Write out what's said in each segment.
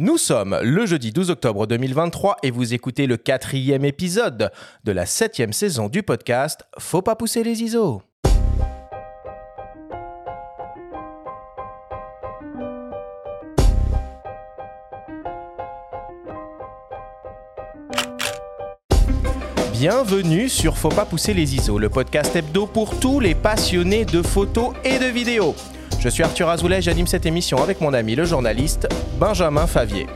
Nous sommes le jeudi 12 octobre 2023 et vous écoutez le quatrième épisode de la septième saison du podcast Faut pas pousser les ISO. Bienvenue sur Faut pas pousser les ISO, le podcast hebdo pour tous les passionnés de photos et de vidéos. Je suis Arthur Azoulay, j'anime cette émission avec mon ami le journaliste Benjamin Favier.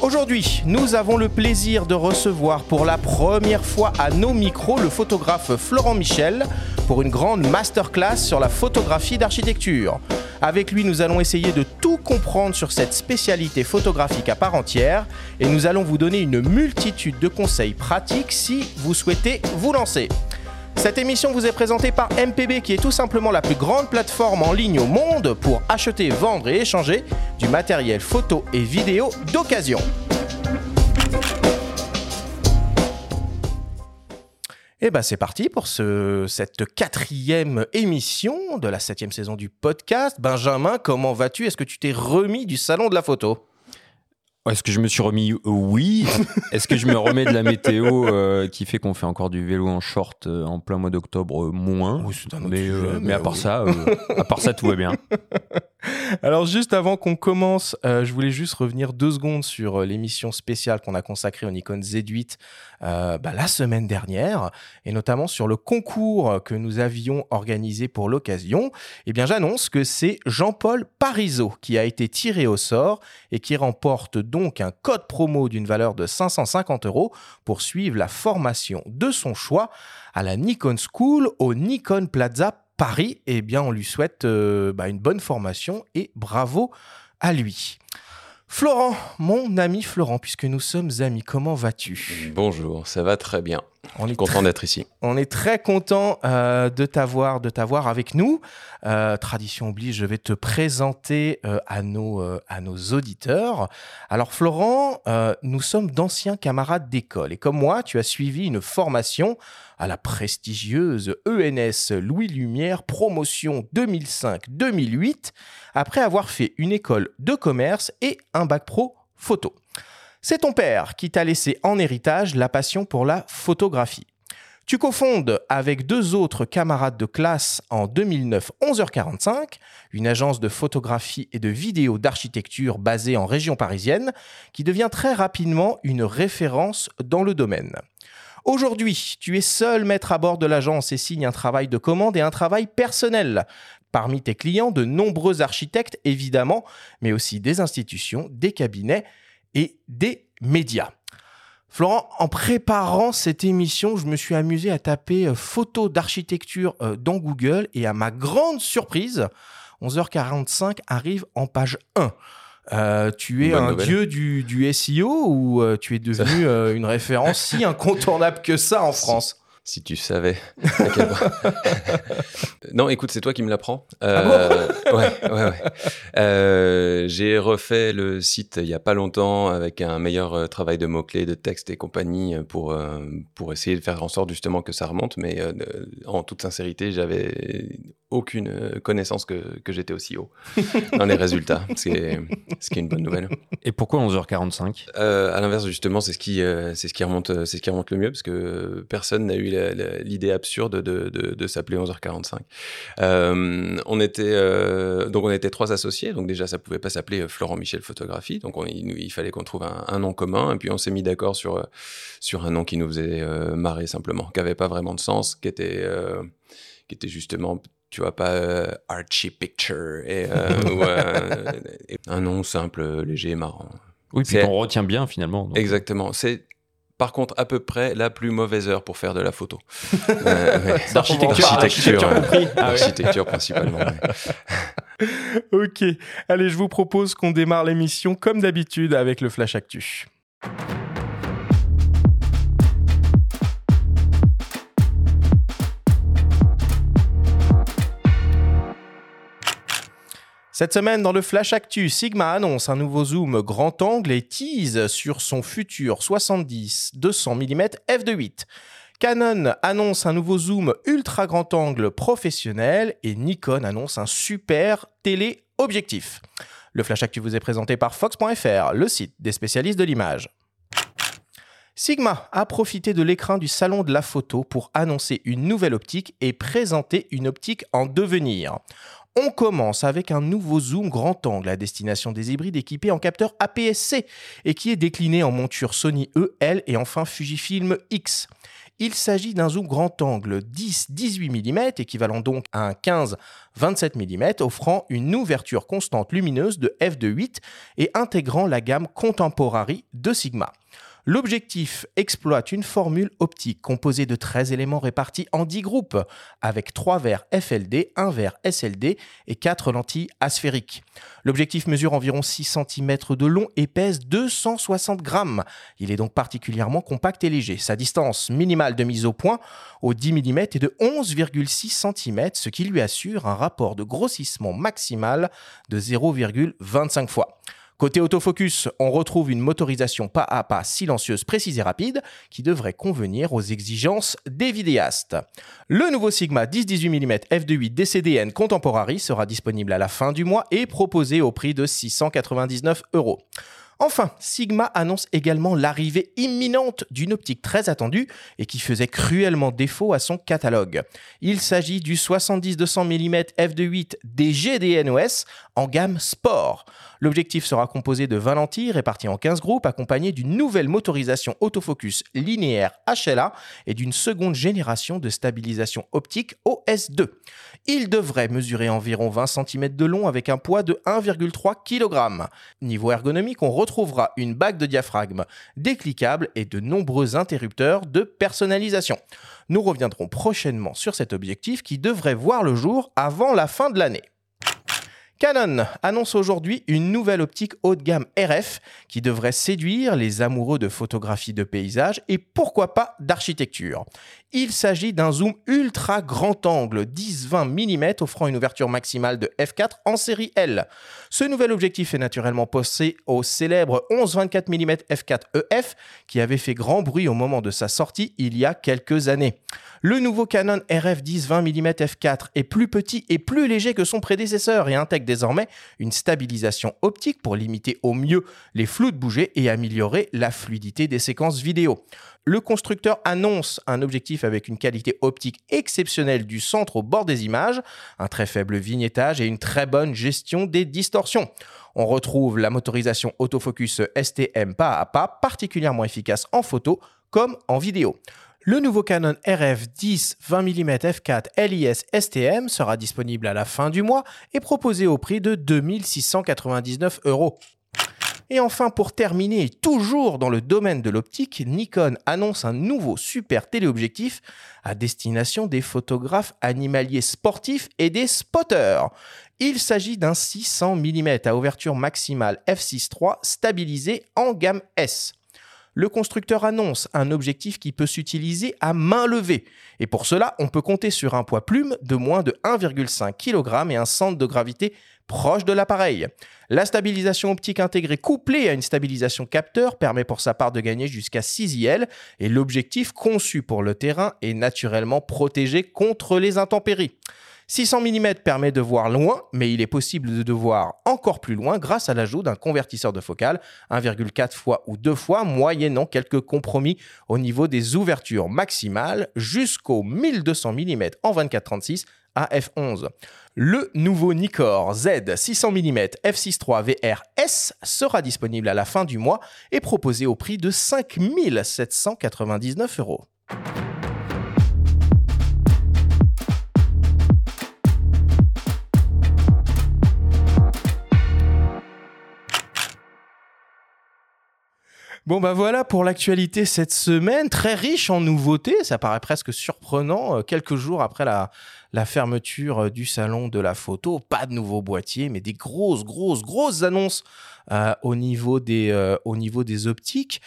Aujourd'hui, nous avons le plaisir de recevoir pour la première fois à nos micros le photographe Florent Michel pour une grande masterclass sur la photographie d'architecture. Avec lui, nous allons essayer de tout comprendre sur cette spécialité photographique à part entière et nous allons vous donner une multitude de conseils pratiques si vous souhaitez vous lancer. Cette émission vous est présentée par MPB qui est tout simplement la plus grande plateforme en ligne au monde pour acheter, vendre et échanger du matériel photo et vidéo d'occasion. Et ben c'est parti pour ce, cette quatrième émission de la septième saison du podcast. Benjamin, comment vas-tu? Est-ce que tu t'es remis du salon de la photo? Est-ce que je me suis remis Oui? Est-ce que je me remets de la météo euh, qui fait qu'on fait encore du vélo en short euh, en plein mois d'octobre Moins? Oui, c'est un autre mais, sujet, euh, mais mais à part oui. ça, euh, à part ça, tout va bien. Alors juste avant qu'on commence, euh, je voulais juste revenir deux secondes sur euh, l'émission spéciale qu'on a consacrée au Nikon Z8 euh, bah, la semaine dernière, et notamment sur le concours que nous avions organisé pour l'occasion. Eh bien j'annonce que c'est Jean-Paul Parisot qui a été tiré au sort et qui remporte donc un code promo d'une valeur de 550 euros pour suivre la formation de son choix à la Nikon School au Nikon Plaza Paris, eh bien, on lui souhaite euh, bah, une bonne formation et bravo à lui. Florent, mon ami Florent, puisque nous sommes amis, comment vas-tu? Bonjour, ça va très bien. On est Content d'être ici. on est très content euh, de t'avoir, de t'avoir avec nous. Euh, tradition oblige, je vais te présenter euh, à nos à nos auditeurs. Alors Florent, nous sommes d'anciens camarades d'école et comme moi, tu as suivi une formation à la prestigieuse ENS Louis Lumière promotion 2005-2008 après avoir fait une école de commerce et un bac pro photo. C'est ton père qui t'a laissé en héritage la passion pour la photographie. Tu cofondes avec deux autres camarades de classe en 2009 11h45, une agence de photographie et de vidéo d'architecture basée en région parisienne, qui devient très rapidement une référence dans le domaine. Aujourd'hui, tu es seul maître à bord de l'agence et signes un travail de commande et un travail personnel. Parmi tes clients, de nombreux architectes, évidemment, mais aussi des institutions, des cabinets et des médias. Florent, en préparant cette émission, je me suis amusé à taper euh, photos d'architecture euh, dans Google et à ma grande surprise, 11h45 arrive en page 1. Euh, tu es Bonne un nouvelle. dieu du, du SEO ou tu es devenu une référence si incontournable que ça en France? Si tu savais. à quel point. non, écoute, c'est toi qui me l'apprends. Ah Euh, ouais, ouais, ouais. Euh, J'ai refait le site il y a pas longtemps avec un meilleur euh, travail de mots-clés, de texte et compagnie euh, pour, euh, pour essayer de faire en sorte justement que ça remonte. Mais euh, en toute sincérité, j'avais aucune euh, connaissance que, que j'étais aussi haut dans les résultats, ce qui est, ce qui est une bonne nouvelle. Et pourquoi 11h45 Euh, à l'inverse, justement, c'est ce qui, euh, c'est ce qui remonte, euh, c'est ce qui remonte le mieux, parce que euh, personne n'a eu la- l'idée absurde de, de, de s'appeler 11h45. Euh, on était, euh, donc on était trois associés, donc déjà ça pouvait pas s'appeler euh, Florent Michel Photographie, donc on- il, fallait qu'on trouve un, un nom commun, et puis on s'est mis d'accord sur euh, sur un nom qui nous faisait euh, marrer simplement, qui avait pas vraiment de sens, qui était euh, qui était justement tu vois pas euh, Archie Picture et, euh, ou, euh, et un nom simple, léger, marrant. Oui, puis C'est- qu'on retient bien finalement. donc. Exactement. C'est par contre à peu près la plus mauvaise heure pour faire de la photo. Euh, ouais. D'architecture, compris. Ah principalement. ouais. Ok, allez, je vous propose qu'on démarre l'émission comme d'habitude avec le Flash Actu. Cette semaine, dans le Flash Actu, Sigma annonce un nouveau zoom grand angle et tease sur son futur 70-200 mm f2.8. Canon annonce un nouveau zoom ultra grand angle professionnel et Nikon annonce un super téléobjectif. Le Flash Actu vous est présenté par Fox.fr, le site des spécialistes de l'image. Sigma a profité de l'écran du salon de la photo pour annoncer une nouvelle optique et présenter une optique en devenir. On commence avec un nouveau zoom grand angle à destination des hybrides équipés en capteur APS-C et qui est décliné en monture Sony E, L et enfin Fujifilm X. Il s'agit d'un zoom grand angle 10-18 mm, équivalent donc à un 15-27 mm, offrant une ouverture constante lumineuse de f2.8 et intégrant la gamme Contemporary de Sigma. L'objectif exploite une formule optique composée de 13 éléments répartis en 10 groupes, avec 3 verres FLD, 1 verre SLD et 4 lentilles asphériques. L'objectif mesure environ 6 cm de long et pèse 260 grammes. Il est donc particulièrement compact et léger. Sa distance minimale de mise au point au 10 mm est de 11,6 cm, ce qui lui assure un rapport de grossissement maximal de 0,25 fois. Côté autofocus, on retrouve une motorisation pas à pas silencieuse, précise et rapide qui devrait convenir aux exigences des vidéastes. Le nouveau Sigma 10-18 mm f2.8 DCDN Contemporary sera disponible à la fin du mois et proposé au prix de 699 euros. Enfin, Sigma annonce également l'arrivée imminente d'une optique très attendue et qui faisait cruellement défaut à son catalogue. Il s'agit du 70-200 mm f2.8 DGDNOS en gamme Sport. L'objectif sera composé de 20 lentilles réparties en 15 groupes accompagnées d'une nouvelle motorisation autofocus linéaire HLA et d'une seconde génération de stabilisation optique OS2. Il devrait mesurer environ 20 cm de long avec un poids de 1,3 kg. Niveau ergonomique, on retrouvera une bague de diaphragme déclicable et de nombreux interrupteurs de personnalisation. Nous reviendrons prochainement sur cet objectif qui devrait voir le jour avant la fin de l'année. Canon annonce aujourd'hui une nouvelle optique haut de gamme RF qui devrait séduire les amoureux de photographie de paysage et pourquoi pas d'architecture. Il s'agit d'un zoom ultra grand angle 10-20 mm offrant une ouverture maximale de f4 en série L. Ce nouvel objectif est naturellement posé au célèbre 11-24 mm f4 EF qui avait fait grand bruit au moment de sa sortie il y a quelques années. Le nouveau Canon RF 10-20 mm f4 est plus petit et plus léger que son prédécesseur et intègre désormais une stabilisation optique pour limiter au mieux les flous de bouger et améliorer la fluidité des séquences vidéo. Le constructeur annonce un objectif avec une qualité optique exceptionnelle du centre au bord des images, un très faible vignettage et une très bonne gestion des distorsions. On retrouve la motorisation autofocus STM pas à pas, particulièrement efficace en photo comme en vidéo. Le nouveau Canon RF 10 20 mm f4 LIS STM sera disponible à la fin du mois et proposé au prix de 2699 euros. Et enfin, pour terminer, toujours dans le domaine de l'optique, Nikon annonce un nouveau super téléobjectif à destination des photographes animaliers sportifs et des spotters. Il s'agit d'un 600 mm à ouverture maximale f6.3 stabilisé en gamme S le constructeur annonce un objectif qui peut s'utiliser à main levée. Et pour cela, on peut compter sur un poids plume de moins de 1,5 kg et un centre de gravité proche de l'appareil. La stabilisation optique intégrée couplée à une stabilisation capteur permet pour sa part de gagner jusqu'à 6 IL et l'objectif conçu pour le terrain est naturellement protégé contre les intempéries. 600 mm permet de voir loin, mais il est possible de voir encore plus loin grâce à l'ajout d'un convertisseur de focale 1,4 fois ou 2 fois, moyennant quelques compromis au niveau des ouvertures maximales jusqu'au 1200 mm en 24-36 à f11. Le nouveau Nikkor Z 600 mm f6.3 VRS sera disponible à la fin du mois et proposé au prix de 5799 euros. Bon bah voilà pour l'actualité cette semaine, très riche en nouveautés, ça paraît presque surprenant, euh, quelques jours après la, la fermeture euh, du salon de la photo, pas de nouveaux boîtiers, mais des grosses, grosses, grosses annonces euh, au, niveau des, au niveau des optiques.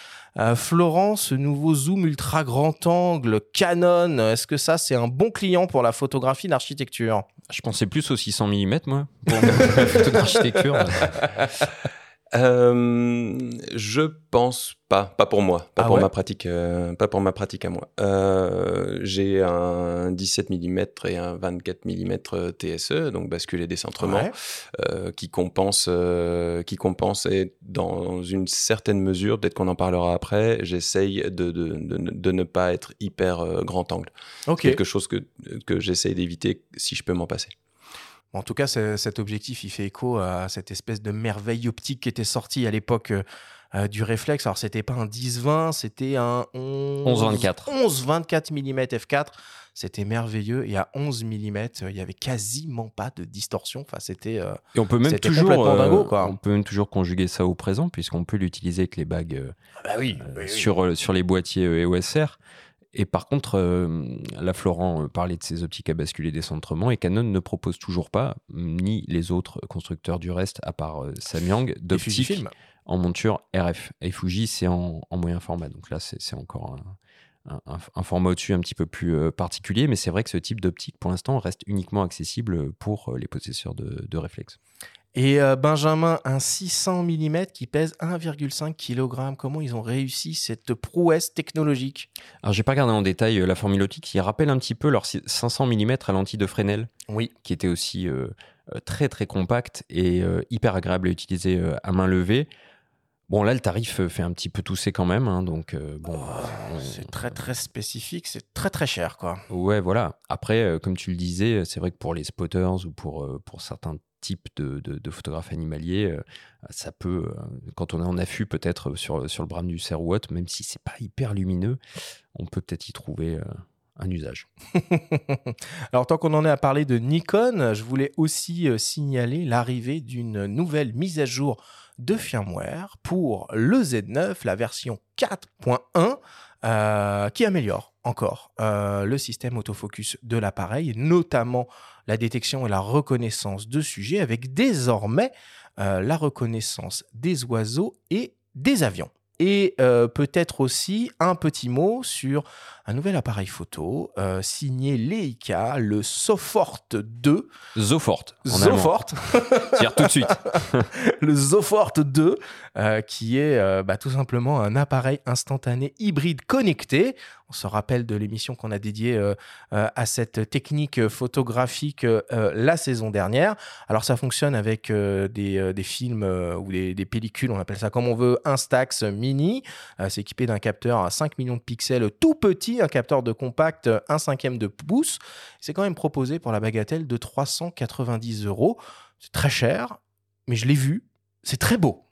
Florent, ce nouveau zoom ultra grand angle Canon, est-ce que ça c'est un bon client pour la photographie d'architecture? Je pensais plus aux 600 mm moi, pour la photo d'architecture. Euh, je pense pas, pas pour moi, pas Ah pour ouais ma pratique, euh, pas pour ma pratique à moi. Euh, j'ai un 17 mm et un 24 mm TSE, donc bascule et décentrement, Ouais. euh, qui compense, euh, qui compense et dans une certaine mesure, peut-être qu'on en parlera après, j'essaye de, de, de, de ne pas être hyper grand angle. Ok. Quelque chose que, que j'essaye d'éviter si je peux m'en passer. En tout cas, cet objectif, il fait écho à cette espèce de merveille optique qui était sortie à l'époque euh, euh, du réflexe. Alors, c'était pas un 10-20, c'était un 11... 11-24. 11-24 mm f4. C'était merveilleux. Et à 11 mm, il y avait quasiment pas de distorsion. Enfin, c'était. euh, Et on peut même toujours, complètement dingo, quoi. on peut même toujours conjuguer ça au présent, puisqu'on peut l'utiliser avec les bagues euh, Bah oui, sur, euh, sur les boîtiers euh, EOS R. Et par contre, euh, là, Florent euh, parlait de ses optiques à basculer décentrement, et Canon ne propose toujours pas, ni les autres constructeurs du reste, à part euh, Samyang, d'optiques en monture RF. Et Fuji, c'est en, en moyen format. Donc là, c'est encore un, un- un- un format au-dessus un petit peu plus euh, particulier. Mais c'est vrai que ce type d'optique, pour l'instant, reste uniquement accessible pour les possesseurs de, de réflexes. Et euh, Benjamin, un 600 mm qui pèse 1,5 kg. Comment ils ont réussi cette prouesse technologique? Alors, j'ai pas regardé en détail euh, la formule optique. Ils rappellent un petit peu leur 500 mm à lentille de Fresnel, Oui. qui était aussi euh, très très compact et euh, hyper agréable à utiliser à main levée. Bon, là, le tarif fait un petit peu tousser quand même. hein, donc, euh, bon. on- C'est très très spécifique, c'est très très cher quoi. Ouais, voilà. Après, euh, comme tu le disais, c'est vrai que pour les spotters ou pour, euh, pour certains types de, de- photographes animaliers, euh, ça peut, euh, quand on est en affût peut-être sur, sur le brame du cerf même si c'est pas hyper lumineux, on peut peut-être y trouver euh, un usage. Alors tant qu'on en est à parler de Nikon, je voulais aussi euh, signaler l'arrivée d'une nouvelle mise à jour de firmware pour le Z9, la version 4.1, euh, qui améliore encore euh, le système autofocus de l'appareil, notamment la détection et la reconnaissance de sujets, avec désormais euh, la reconnaissance des oiseaux et des avions. Et euh, peut-être aussi un petit mot sur un nouvel appareil photo euh, signé Leica, le Sofort 2. Zofort. Zofort, C'est-à-dire tout de suite. le Zofort 2, euh, qui est euh, bah, tout simplement un appareil instantané hybride connecté. On se rappelle de l'émission qu'on a dédiée à cette technique photographique la saison dernière. Alors ça fonctionne avec des, des films ou des, des pellicules, on appelle ça comme on veut, Instax Mini. C'est équipé d'un capteur à 5 millions de pixels tout petit, un capteur de compact 1 cinquième de pouce. C'est quand même proposé pour la bagatelle de 390 euros. C'est très cher, mais je l'ai vu. C'est très beau.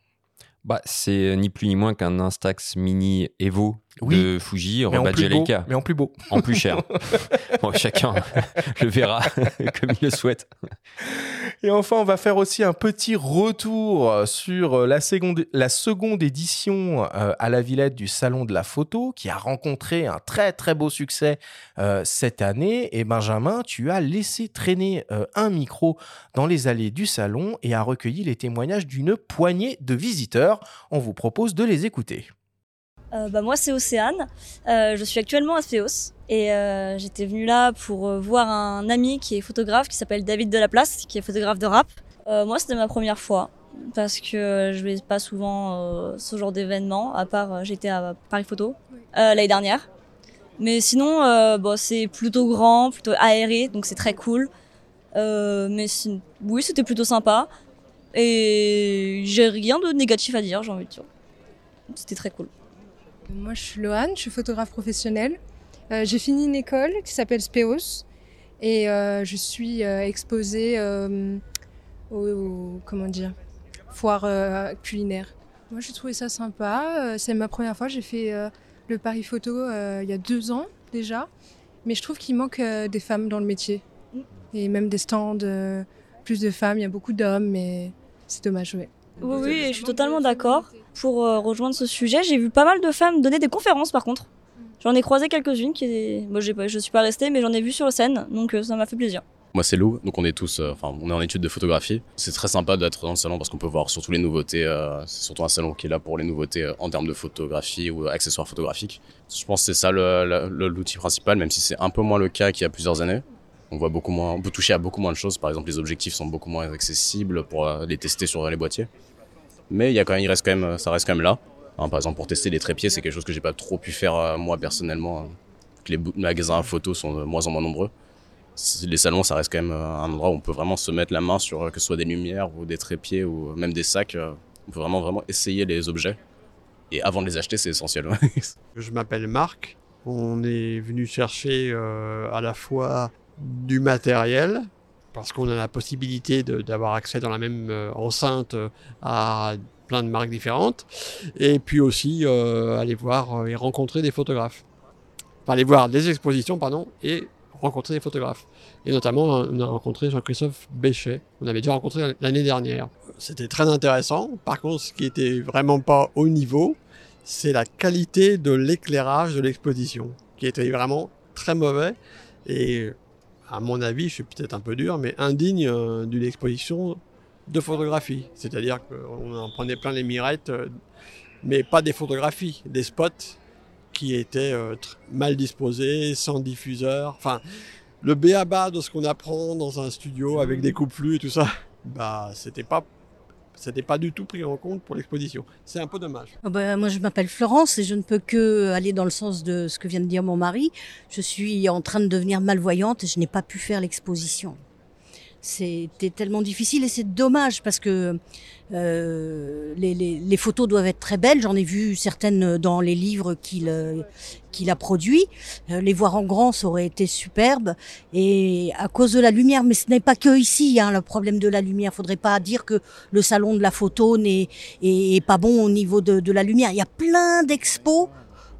Bah, c'est ni plus ni moins qu'un Instax Mini Evo Oui, de Fuji, Leica, mais en plus beau. en plus cher. bon, chacun le verra comme il le souhaite. Et enfin, on va faire aussi un petit retour sur la seconde, la seconde édition euh, à la Villette du Salon de la Photo, qui a rencontré un très très beau succès euh, cette année. Et Benjamin, tu as laissé traîner euh, un micro dans les allées du salon et a recueilli les témoignages d'une poignée de visiteurs. On vous propose de les écouter. Euh, bah, moi, c'est Océane. Euh, je suis actuellement à Spéos. Et euh, j'étais venue là pour euh, voir un ami qui est photographe, qui s'appelle David Delaplace, qui est photographe de rap. Euh, moi, c'était ma première fois. Parce que je vais pas souvent euh, ce genre d'événement, à part j'étais à Paris Photo euh, l'année dernière. Mais sinon, euh, bon, c'est plutôt grand, plutôt aéré, donc c'est très cool. Euh, mais oui, c'était plutôt sympa. Et j'ai rien de négatif à dire, j'ai envie de dire. C'était très cool. Moi, je suis Loane, je suis photographe professionnelle. Euh, j'ai fini une école qui s'appelle Speos et euh, je suis euh, exposée euh, au, au- comment dire, foire euh, culinaire. Moi, j'ai trouvé ça sympa. Euh, c'est ma première fois. J'ai fait euh, le Paris Photo euh, il y a deux ans déjà, mais je trouve qu'il manque euh, des femmes dans le métier et même des stands, euh, plus de femmes. Il y a beaucoup d'hommes, mais c'est dommage, ouais. Oui, oui, je suis totalement d'accord. Pour euh, rejoindre ce sujet, j'ai vu pas mal de femmes donner des conférences par contre. J'en ai croisé quelques-unes qui. Bon, j'ai pas, je suis pas restée, mais j'en ai vu sur scène, donc euh, ça m'a fait plaisir. Moi, c'est Lou, donc on est tous, euh, enfin, on est en études de photographie. C'est très sympa d'être dans le salon parce qu'on peut voir surtout les nouveautés. c'est surtout un salon qui est là pour les nouveautés en termes de photographie ou accessoires photographiques. Je pense que c'est ça l'outil principal, même si c'est un peu moins le cas qu'il y a plusieurs années. On voit beaucoup moins, on peut toucher à beaucoup moins de choses. Par exemple, les objectifs sont beaucoup moins accessibles pour les tester sur les boîtiers. Mais il, y a quand même, il reste quand même, ça reste quand même là. Hein, par exemple, pour tester les trépieds, c'est quelque chose que j'ai pas trop pu faire euh, moi personnellement. Hein. Les magasins photos sont de moins en moins nombreux. Les salons, ça reste quand même euh, un endroit où on peut vraiment se mettre la main sur euh, que ce soit des lumières ou des trépieds ou même des sacs. On peut vraiment, vraiment essayer les objets. Et avant de les acheter, c'est essentiel. Je m'appelle Marc. On est venu chercher à la fois du matériel, parce qu'on a la possibilité d'avoir accès dans la même enceinte à plein de marques différentes. Et puis aussi euh, aller voir euh, et rencontrer des photographes. Enfin, aller voir des expositions, pardon, et rencontrer des photographes. Et notamment, on a rencontré Jean-Christophe Béchet. On avait déjà rencontré l'année dernière. C'était très intéressant. Par contre, ce qui était vraiment pas au niveau, c'est la qualité de l'éclairage de l'exposition, qui était vraiment très mauvais. Et à mon avis, je suis peut-être un peu dur, mais indigne euh, d'une exposition de photographie. C'est-à-dire qu'on en prenait plein les mirettes, euh, mais pas des photographies, des spots qui étaient euh, mal disposés, sans diffuseur. Enfin, le béaba de ce qu'on apprend dans un studio avec des coupes flux et tout ça, bah, c'était pas c'était pas du tout pris en compte pour l'exposition. C'est un peu dommage. Oh bah, moi, je m'appelle Florence et je ne peux que aller dans le sens de ce que vient de dire mon mari. Je suis en train de devenir malvoyante et je n'ai pas pu faire l'exposition c'était tellement difficile et c'est dommage parce que euh, les, les, les, photos doivent être très belles. J'en ai vu certaines dans les livres qu'il euh, qu'il a produits. Euh, les voir en grand, ça aurait été superbe. Et à cause de la lumière, mais ce n'est pas que ici hein, le problème de la lumière. Faudrait pas dire que le salon de la photo n'est est, pas bon au niveau de, de, la lumière. Il y a plein d'expos.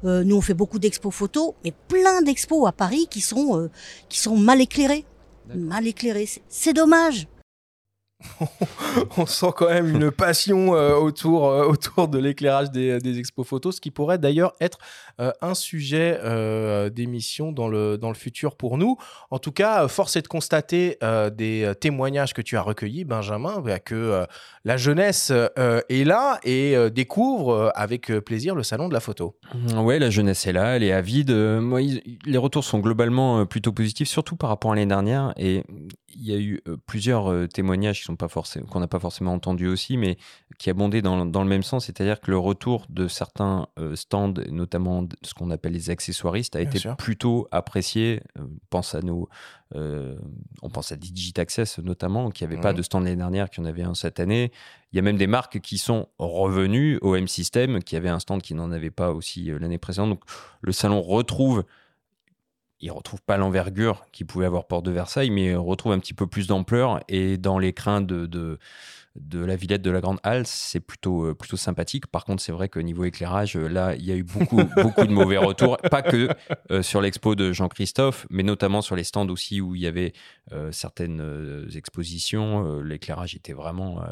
Euh, nous on fait beaucoup d'expos photos, mais plein d'expos à Paris qui sont euh, qui sont mal éclairés mal éclairé. C'est dommage. on sent quand même une passion euh, autour, euh, autour de l'éclairage des, des expos photos, ce qui pourrait d'ailleurs être euh, un sujet d'émission dans le, dans le futur pour nous. En tout cas, force est de constater des témoignages que tu as recueillis, Benjamin, bah, que la jeunesse est là et découvre avec plaisir le salon de la photo. Mmh, ouais, la jeunesse est là, elle est avide. Moi, les retours sont globalement plutôt positifs, surtout par rapport à l'année dernière. Et il y a eu plusieurs témoignages qui sont qu'on n'a pas forcément entendu aussi, mais qui abondaient dans, dans le même sens, c'est-à-dire que le retour de certains stands, notamment ce qu'on appelle les accessoiristes, a été plutôt apprécié. On pense à nos, on pense à Digitaccess notamment, qui n'avait pas mmh. de stand l'année dernière, qui en avait un cette année. Il y a même des marques qui sont revenues au M-System, qui avait un stand qui n'en avait pas aussi l'année précédente. Donc le salon retrouve il retrouve pas l'envergure qu'il pouvait avoir Port de Versailles, mais retrouve un petit peu plus d'ampleur. Et dans les crins de, de, de, la Villette de la Grande Halle, c'est plutôt, euh, plutôt sympathique. Par contre, c'est vrai que niveau éclairage, euh, là, il y a eu beaucoup, beaucoup de mauvais retours. Pas que euh, sur l'expo de Jean-Christophe, mais notamment sur les stands aussi où il y avait certaines expositions. L'éclairage était vraiment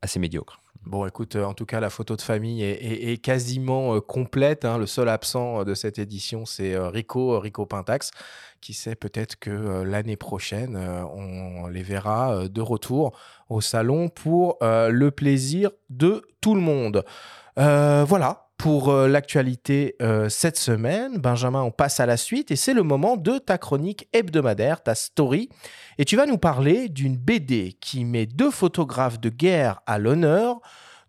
assez médiocre. Bon, écoute, en tout cas, la photo de famille est, quasiment complète. Hein. Le seul absent de cette édition, c'est Rico, Rico Pintax. Qui sait, peut-être que l'année prochaine, on les verra de retour au salon pour le plaisir de tout le monde. voilà, pour l'actualité cette semaine. Benjamin, on passe à la suite et c'est le moment de ta chronique hebdomadaire, ta story. Et tu vas nous parler d'une BD qui met deux photographes de guerre à l'honneur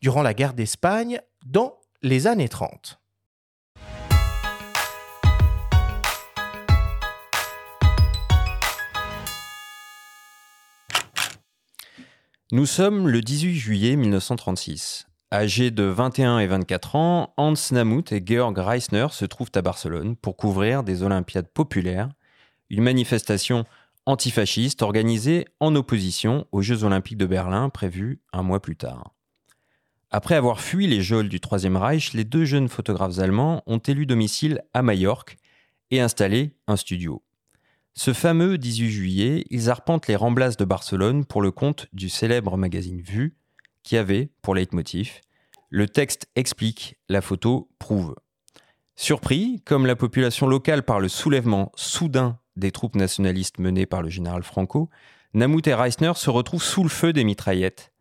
durant la guerre d'Espagne dans les années 30. Nous sommes le 18 juillet 1936. Âgés de 21 et 24 ans, Hans Namuth et Georg Reisner se trouvent à Barcelone pour couvrir des Olympiades populaires, une manifestation antifasciste organisée en opposition aux Jeux olympiques de Berlin prévus un mois plus tard. Après avoir fui les geôles du Troisième Reich, les deux jeunes photographes allemands ont élu domicile à Majorque et installé un studio. Ce fameux 18 juillet, ils arpentent les remblasses de Barcelone pour le compte du célèbre magazine Vue, qui avait pour leitmotiv Le texte explique, la photo prouve. Surpris, comme la population locale par le soulèvement soudain des troupes nationalistes menées par le général Franco, Namout et Reisner se retrouvent sous le feu des mitraillettes.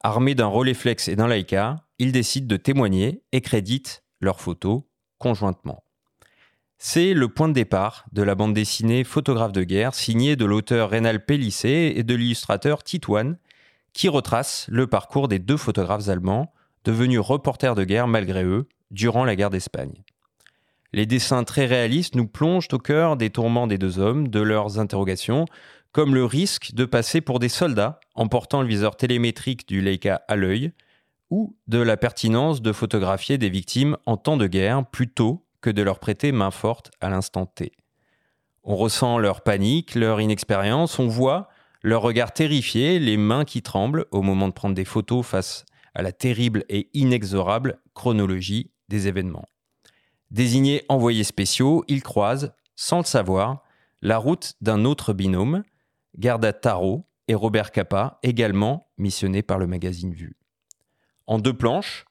Armés d'un Rolleiflex et d'un Leica, ils décident de témoigner et créditent leurs photos conjointement. C'est le point de départ de la bande dessinée Photographe de guerre, signée de l'auteur Rénal Pellissé et de l'illustrateur Titouane, qui retrace le parcours des deux photographes allemands devenus reporters de guerre malgré eux durant la guerre d'Espagne. Les dessins très réalistes nous plongent au cœur des tourments des deux hommes, de leurs interrogations, comme le risque de passer pour des soldats en portant le viseur télémétrique du Leica à l'œil, ou de la pertinence de photographier des victimes en temps de guerre plutôt que de leur prêter main forte à l'instant T. On ressent leur panique, leur inexpérience, on voit leur regard terrifié, les mains qui tremblent au moment de prendre des photos face à la terrible et inexorable chronologie des événements. Désignés envoyés spéciaux, ils croisent, sans le savoir, la route d'un autre binôme, Garda Taro et Robert Capa, également missionnés par le magazine Vue. En deux planches,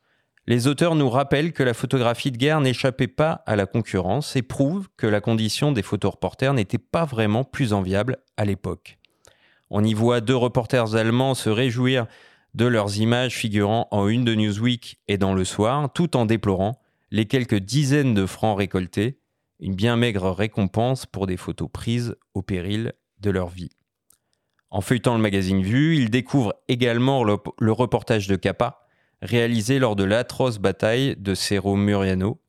les auteurs nous rappellent que la photographie de guerre n'échappait pas à la concurrence et prouvent que la condition des photoreporters n'était pas vraiment plus enviable à l'époque. On y voit deux reporters allemands se réjouir de leurs images figurant en une de Newsweek et dans le soir, tout en déplorant les quelques dizaines de francs récoltés, une bien maigre récompense pour des photos prises au péril de leur vie. En feuilletant le magazine Vue, ils découvrent également le, le reportage de Capa, réalisé lors de l'atroce bataille de Cerro Muriano.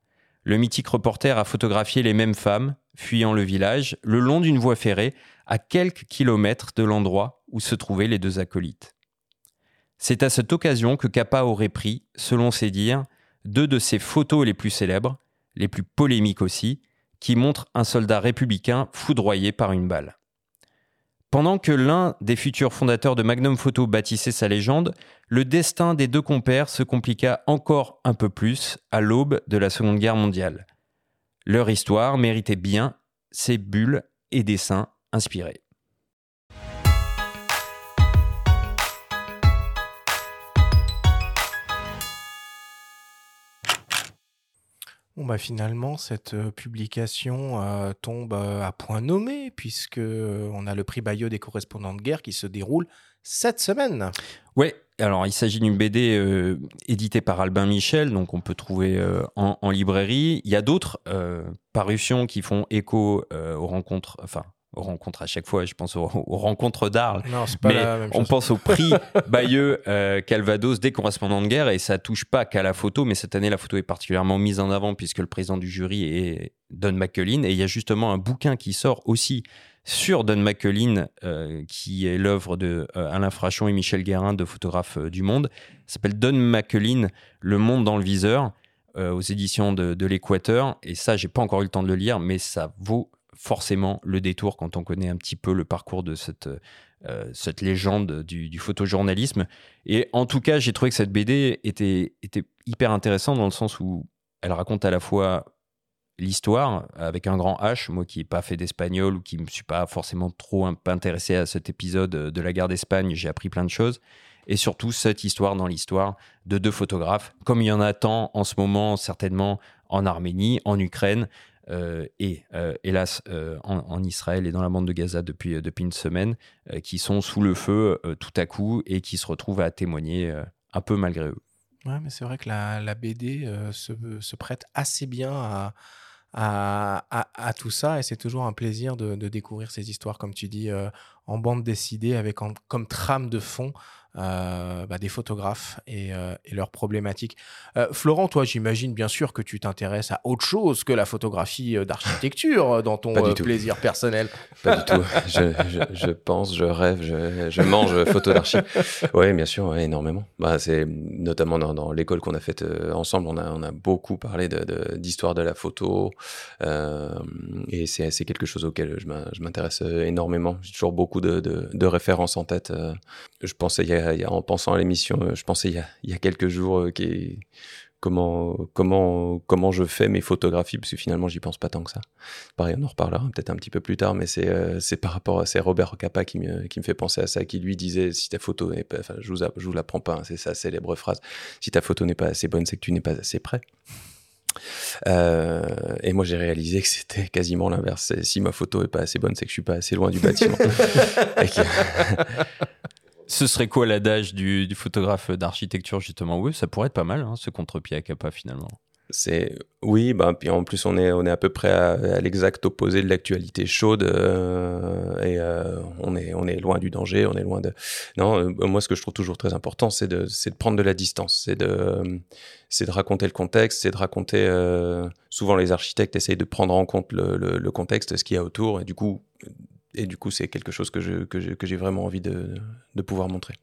Le mythique reporter a photographié les mêmes femmes, fuyant le village, le long d'une voie ferrée, à quelques kilomètres de l'endroit où se trouvaient les deux acolytes. C'est à cette occasion que Capa aurait pris, selon ses dires, deux de ses photos les plus célèbres, les plus polémiques aussi, qui montrent un soldat républicain foudroyé par une balle. Pendant que l'un des futurs fondateurs de Magnum Photo bâtissait sa légende, le destin des deux compères se compliqua encore un peu plus à l'aube de la Seconde Guerre mondiale. Leur histoire méritait bien ces bulles et dessins inspirés. Bon bah finalement cette euh, publication euh, tombe euh, à point nommé puisque on a le prix Bayeux des correspondants de guerre qui se déroule cette semaine. Ouais, alors il s'agit d'une BD euh, éditée par Albin Michel, donc on peut trouver euh, en, en librairie. Il y a d'autres euh, parutions qui font écho aux rencontres, enfin aux rencontres à chaque fois, je pense aux, aux rencontres d'Arles. Non, c'est pas Mais la même on chose. pense au prix Bayeux Calvados des correspondants de guerre et ça touche pas qu'à la photo, mais cette année la photo est particulièrement mise en avant puisque le président du jury est Don McCullin et il y a justement un bouquin qui sort aussi sur Don McCullin euh, qui est l'œuvre de euh, Alain Frachon et Michel Guérin de photographes euh, du monde. S'appelle Don McCullin, Le monde dans le viseur aux éditions de, l'Équateur et ça j'ai pas encore eu le temps de le lire, mais ça vaut forcément le détour quand on connaît un petit peu le parcours de cette, légende du, photojournalisme. Et en tout cas, j'ai trouvé que cette BD était hyper intéressante dans le sens où elle raconte à la fois l'histoire avec un grand H, moi qui n'ai pas fait d'espagnol ou qui ne me suis pas forcément trop intéressé à cet épisode de la guerre d'Espagne, j'ai appris plein de choses. Et surtout cette histoire dans l'histoire de deux photographes, comme il y en a tant en ce moment certainement en Arménie, en Ukraine, euh, et euh, hélas euh, en, Israël et dans la bande de Gaza depuis, euh, depuis une semaine, euh, qui sont sous le feu euh, tout à coup et qui se retrouvent à témoigner euh, un peu malgré eux. Ouais, mais c'est vrai que la, la BD euh, se, se prête assez bien à, à, tout ça et c'est toujours un plaisir de, de découvrir ces histoires, comme tu dis, euh, en bande dessinée avec en- comme trame de fond euh, bah, des photographes et, euh, et leurs problématiques. Euh, Florent, toi, j'imagine bien sûr que tu t'intéresses à autre chose que la photographie euh, d'architecture dans ton plaisir personnel. Pas du tout. Je, je, je pense, je rêve, je, je mange photo d'archi. Oui, bien sûr, ouais, énormément. Bah, c'est notamment dans, dans l'école qu'on a faite ensemble, on a, on a beaucoup parlé de- de- d'histoire de, la photo. et c'est quelque chose auquel je m'in- je m'intéresse énormément. J'ai toujours beaucoup de références en tête. Je pensais, il y a, il y a- en pensant à l'émission, je pensais il y a, il y a quelques jours euh, qui, comment, comment, comment je fais mes photographies, parce que finalement, j'y pense pas tant que ça. Pareil, on en reparlera peut-être un petit peu plus tard, mais c'est euh, par rapport à c'est Robert Capa qui me, qui me fait penser à ça, qui lui disait si ta photo n'est pas, enfin, je vous, a- je vous l'apprends pas, hein, c'est sa célèbre phrase, si ta photo n'est pas assez bonne, c'est que tu n'es pas assez prêt. Euh, et moi j'ai réalisé que c'était quasiment l'inverse. Si ma photo est pas assez bonne, c'est que je suis pas assez loin du bâtiment. Et que- Ce serait quoi l'adage du, du photographe d'architecture justement? Oui, ça pourrait être pas mal, hein, ce contre-pied à Kappa finalement. C'est oui, bah puis en plus on est on est à peu près à, l'exact opposé de l'actualité chaude euh, et euh, on est on est loin du danger, on est loin de non. Euh, moi, ce que je trouve toujours très important, c'est de c'est de prendre de la distance, c'est de c'est de raconter le contexte, c'est de raconter. souvent, les architectes essayent de prendre en compte le, le, contexte, ce qu'il y a autour, et du coup et du coup, c'est quelque chose que je que j'ai vraiment envie de de pouvoir montrer.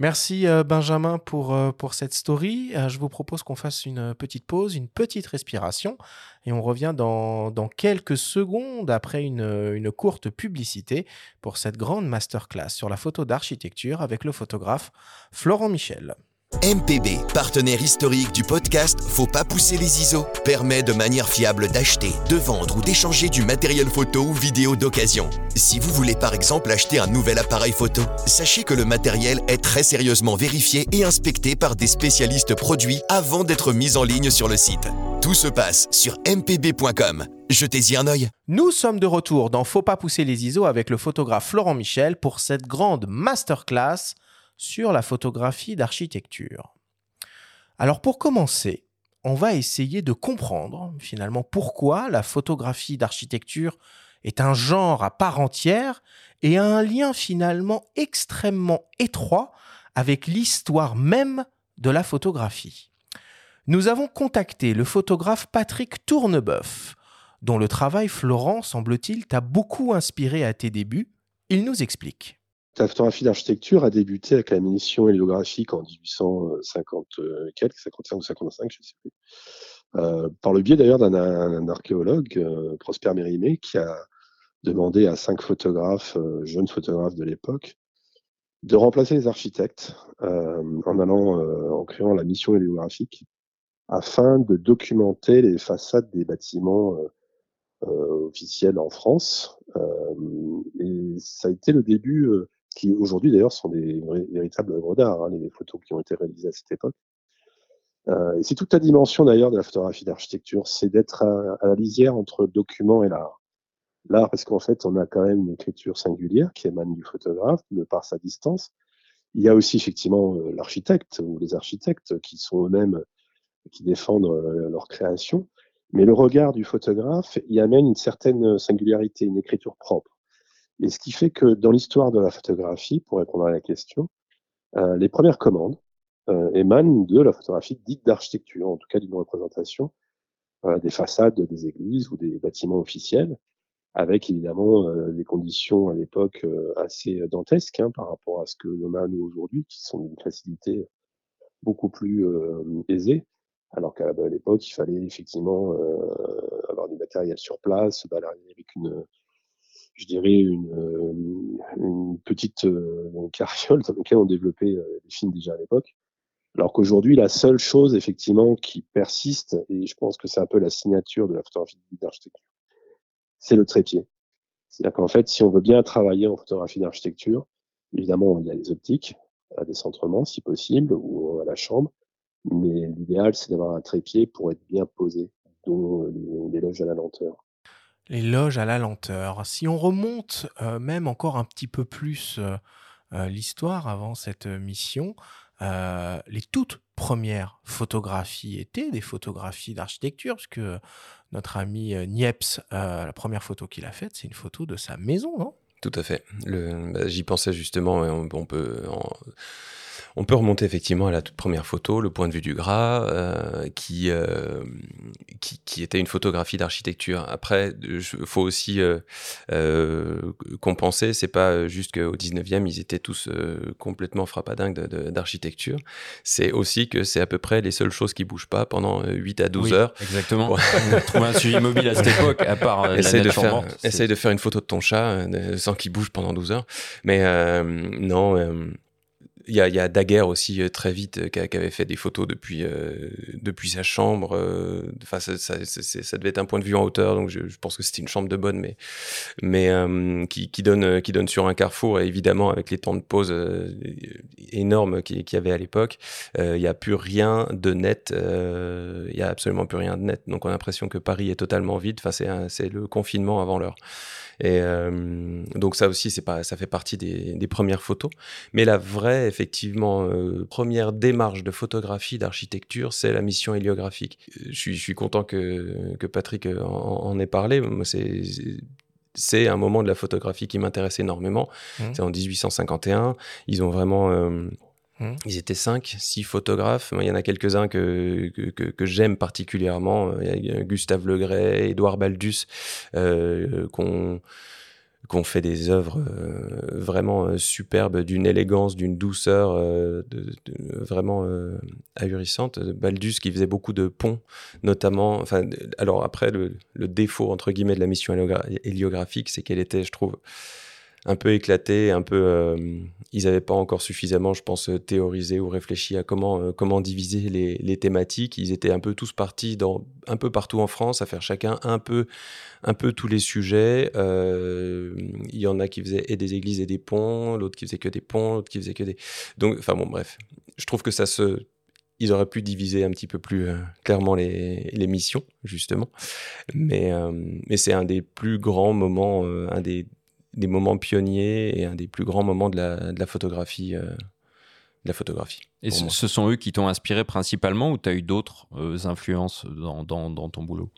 Merci euh, Benjamin pour, euh, pour cette story. Euh, je vous propose qu'on fasse une petite pause, une petite respiration et on revient dans, dans quelques secondes après une, une courte publicité pour cette grande masterclass sur la photo d'architecture avec le photographe Florent Michel. MPB, partenaire historique du podcast Faut pas pousser les ISO, permet de manière fiable d'acheter, de vendre ou d'échanger du matériel photo ou vidéo d'occasion. Si vous voulez par exemple acheter un nouvel appareil photo, sachez que le matériel est très sérieusement vérifié et inspecté par des spécialistes produits avant d'être mis en ligne sur le site. Tout se passe sur mpb.com. Jetez-y un œil. Nous sommes de retour dans Faut pas pousser les ISO avec le photographe Florent Michel pour cette grande masterclass sur la photographie d'architecture. Alors pour commencer, on va essayer de comprendre finalement pourquoi la photographie d'architecture est un genre à part entière et a un lien finalement extrêmement étroit avec l'histoire même de la photographie. Nous avons contacté le photographe Patrick Tourneboeuf, dont le travail Florent, semble-t-il, t'a beaucoup inspiré à tes débuts. Il nous explique. La photographie d'architecture a débuté avec la mission héliographique en 1850 quelques, 55 ou 55, je ne sais plus. Euh, par le biais d'ailleurs d'un archéologue, euh, Prosper Mérimée, qui a demandé à cinq photographes, euh, jeunes photographes de l'époque, de remplacer les architectes en allant, en créant la mission héliographique, afin de documenter les façades des bâtiments officiels en France. et ça a été le début qui aujourd'hui d'ailleurs sont des véritables œuvres d'art, hein, les photos qui ont été réalisées à cette époque. Euh, et c'est toute la dimension d'ailleurs de la photographie d'architecture, c'est d'être à, la lisière entre le document et l'art. L'art, parce qu'en fait, on a quand même une écriture singulière qui émane du photographe, de par sa distance. Il y a aussi effectivement euh, l'architecte ou les architectes qui sont eux-mêmes, qui défendent euh, leur création. Mais le regard du photographe y amène une certaine singularité, une écriture propre. Et ce qui fait que dans l'histoire de la photographie, pour répondre à la question, euh, les premières commandes euh, émanent de la photographie dite d'architecture, en tout cas d'une représentation euh, des façades des églises ou des bâtiments officiels, avec évidemment euh, des conditions à l'époque euh, assez dantesques hein, par rapport à ce que l'on a nous aujourd'hui, qui sont d'une facilité beaucoup plus aisée. Alors qu'à l'époque, il fallait effectivement avoir du matériel sur place, balader avec une, je dirais, une, euh, une petite euh, carriole dans laquelle on développait euh, des films déjà à l'époque. Alors qu'aujourd'hui, la seule chose, effectivement, qui persiste, et je pense que c'est un peu la signature de la photographie d'architecture, c'est le trépied. C'est-à-dire qu'en fait, si on veut bien travailler en photographie d'architecture, évidemment, il y a les optiques, à décentrement, si possible, ou à la chambre, mais l'idéal, c'est d'avoir un trépied pour être bien posé, dont les loges à la lenteur. L'éloge à la lenteur. Si on remonte euh, même encore un petit peu plus euh, euh, l'histoire avant cette mission, les toutes premières photographies étaient des photographies d'architecture, puisque notre ami Niepce, la première photo qu'il a faite, c'est une photo de sa maison, non? Tout à fait. Bah, j'y pensais justement, on peut... On peut remonter effectivement à la toute première photo, le point de vue du gras, euh, qui, euh, qui, qui, était une photographie d'architecture. Après, il faut aussi euh, compenser, c'est pas juste qu'au 19e, ils étaient tous complètement frappadingues d'architecture. C'est aussi que c'est à peu près les seules choses qui bougent pas pendant 8 à 12 heures. Exactement. Trouver un suivi mobile à cette époque, à part essaye, de faire, essaye de faire une photo de ton chat sans qu'il bouge pendant 12 heures. Mais non il y a, y a Daguerre aussi euh, très vite euh, qui, avait fait des photos depuis euh, depuis sa chambre. Enfin, ça, ça, ça, devait être un point de vue en hauteur, donc je, je pense que c'était une chambre de bonne, mais mais qui, qui, donne qui donne sur un carrefour. Et évidemment, avec les temps de pause énormes qu'il y avait à l'époque, il n'y a plus rien de net. Il y a absolument plus rien de net. Donc on a l'impression que Paris est totalement vide. Enfin, c'est le confinement avant l'heure. Et euh, donc ça aussi, c'est pas, ça fait partie des, des, premières photos. Mais la vraie, effectivement, euh, première démarche de photographie, d'architecture, c'est la mission héliographique. Je suis, je suis content que, que Patrick en, en ait parlé. Moi, c'est c'est un moment de la photographie qui m'intéresse énormément. Mmh. C'est en 1851. Ils ont vraiment euh, Mmh. Ils étaient cinq, six photographes. Il y en a quelques-uns que, que, j'aime particulièrement. Il y a Gustave Legray, Édouard Baldus, euh, qu'on qu'on fait des œuvres euh, vraiment euh, superbes, d'une élégance, d'une douceur euh, vraiment ahurissante. Baldus qui faisait beaucoup de ponts, notamment. Enfin, alors après, le, le, défaut entre guillemets de la mission héliographique, c'est qu'elle était, je trouve, un peu éclaté, un peu. Euh, ils n'avaient pas encore suffisamment, je pense, théorisé ou réfléchi à comment, euh, comment diviser les, les, thématiques. Ils étaient un peu tous partis dans, un peu partout en France à faire chacun un peu, un peu tous les sujets. Euh, il y en a qui faisaient des églises et des ponts, l'autre qui faisait que des ponts, l'autre qui faisait que des. Donc, enfin bon, bref. Je trouve que ça se ils auraient pu diviser un petit peu plus clairement les, les, missions, justement. Mais, mais c'est un des plus grands moments, un des des moments pionniers et un des plus grands moments de la, de la photographie. Euh, de la photographie. Et ce, sont eux qui t'ont inspiré principalement ou tu as eu d'autres euh, influences dans, dans, dans, ton boulot?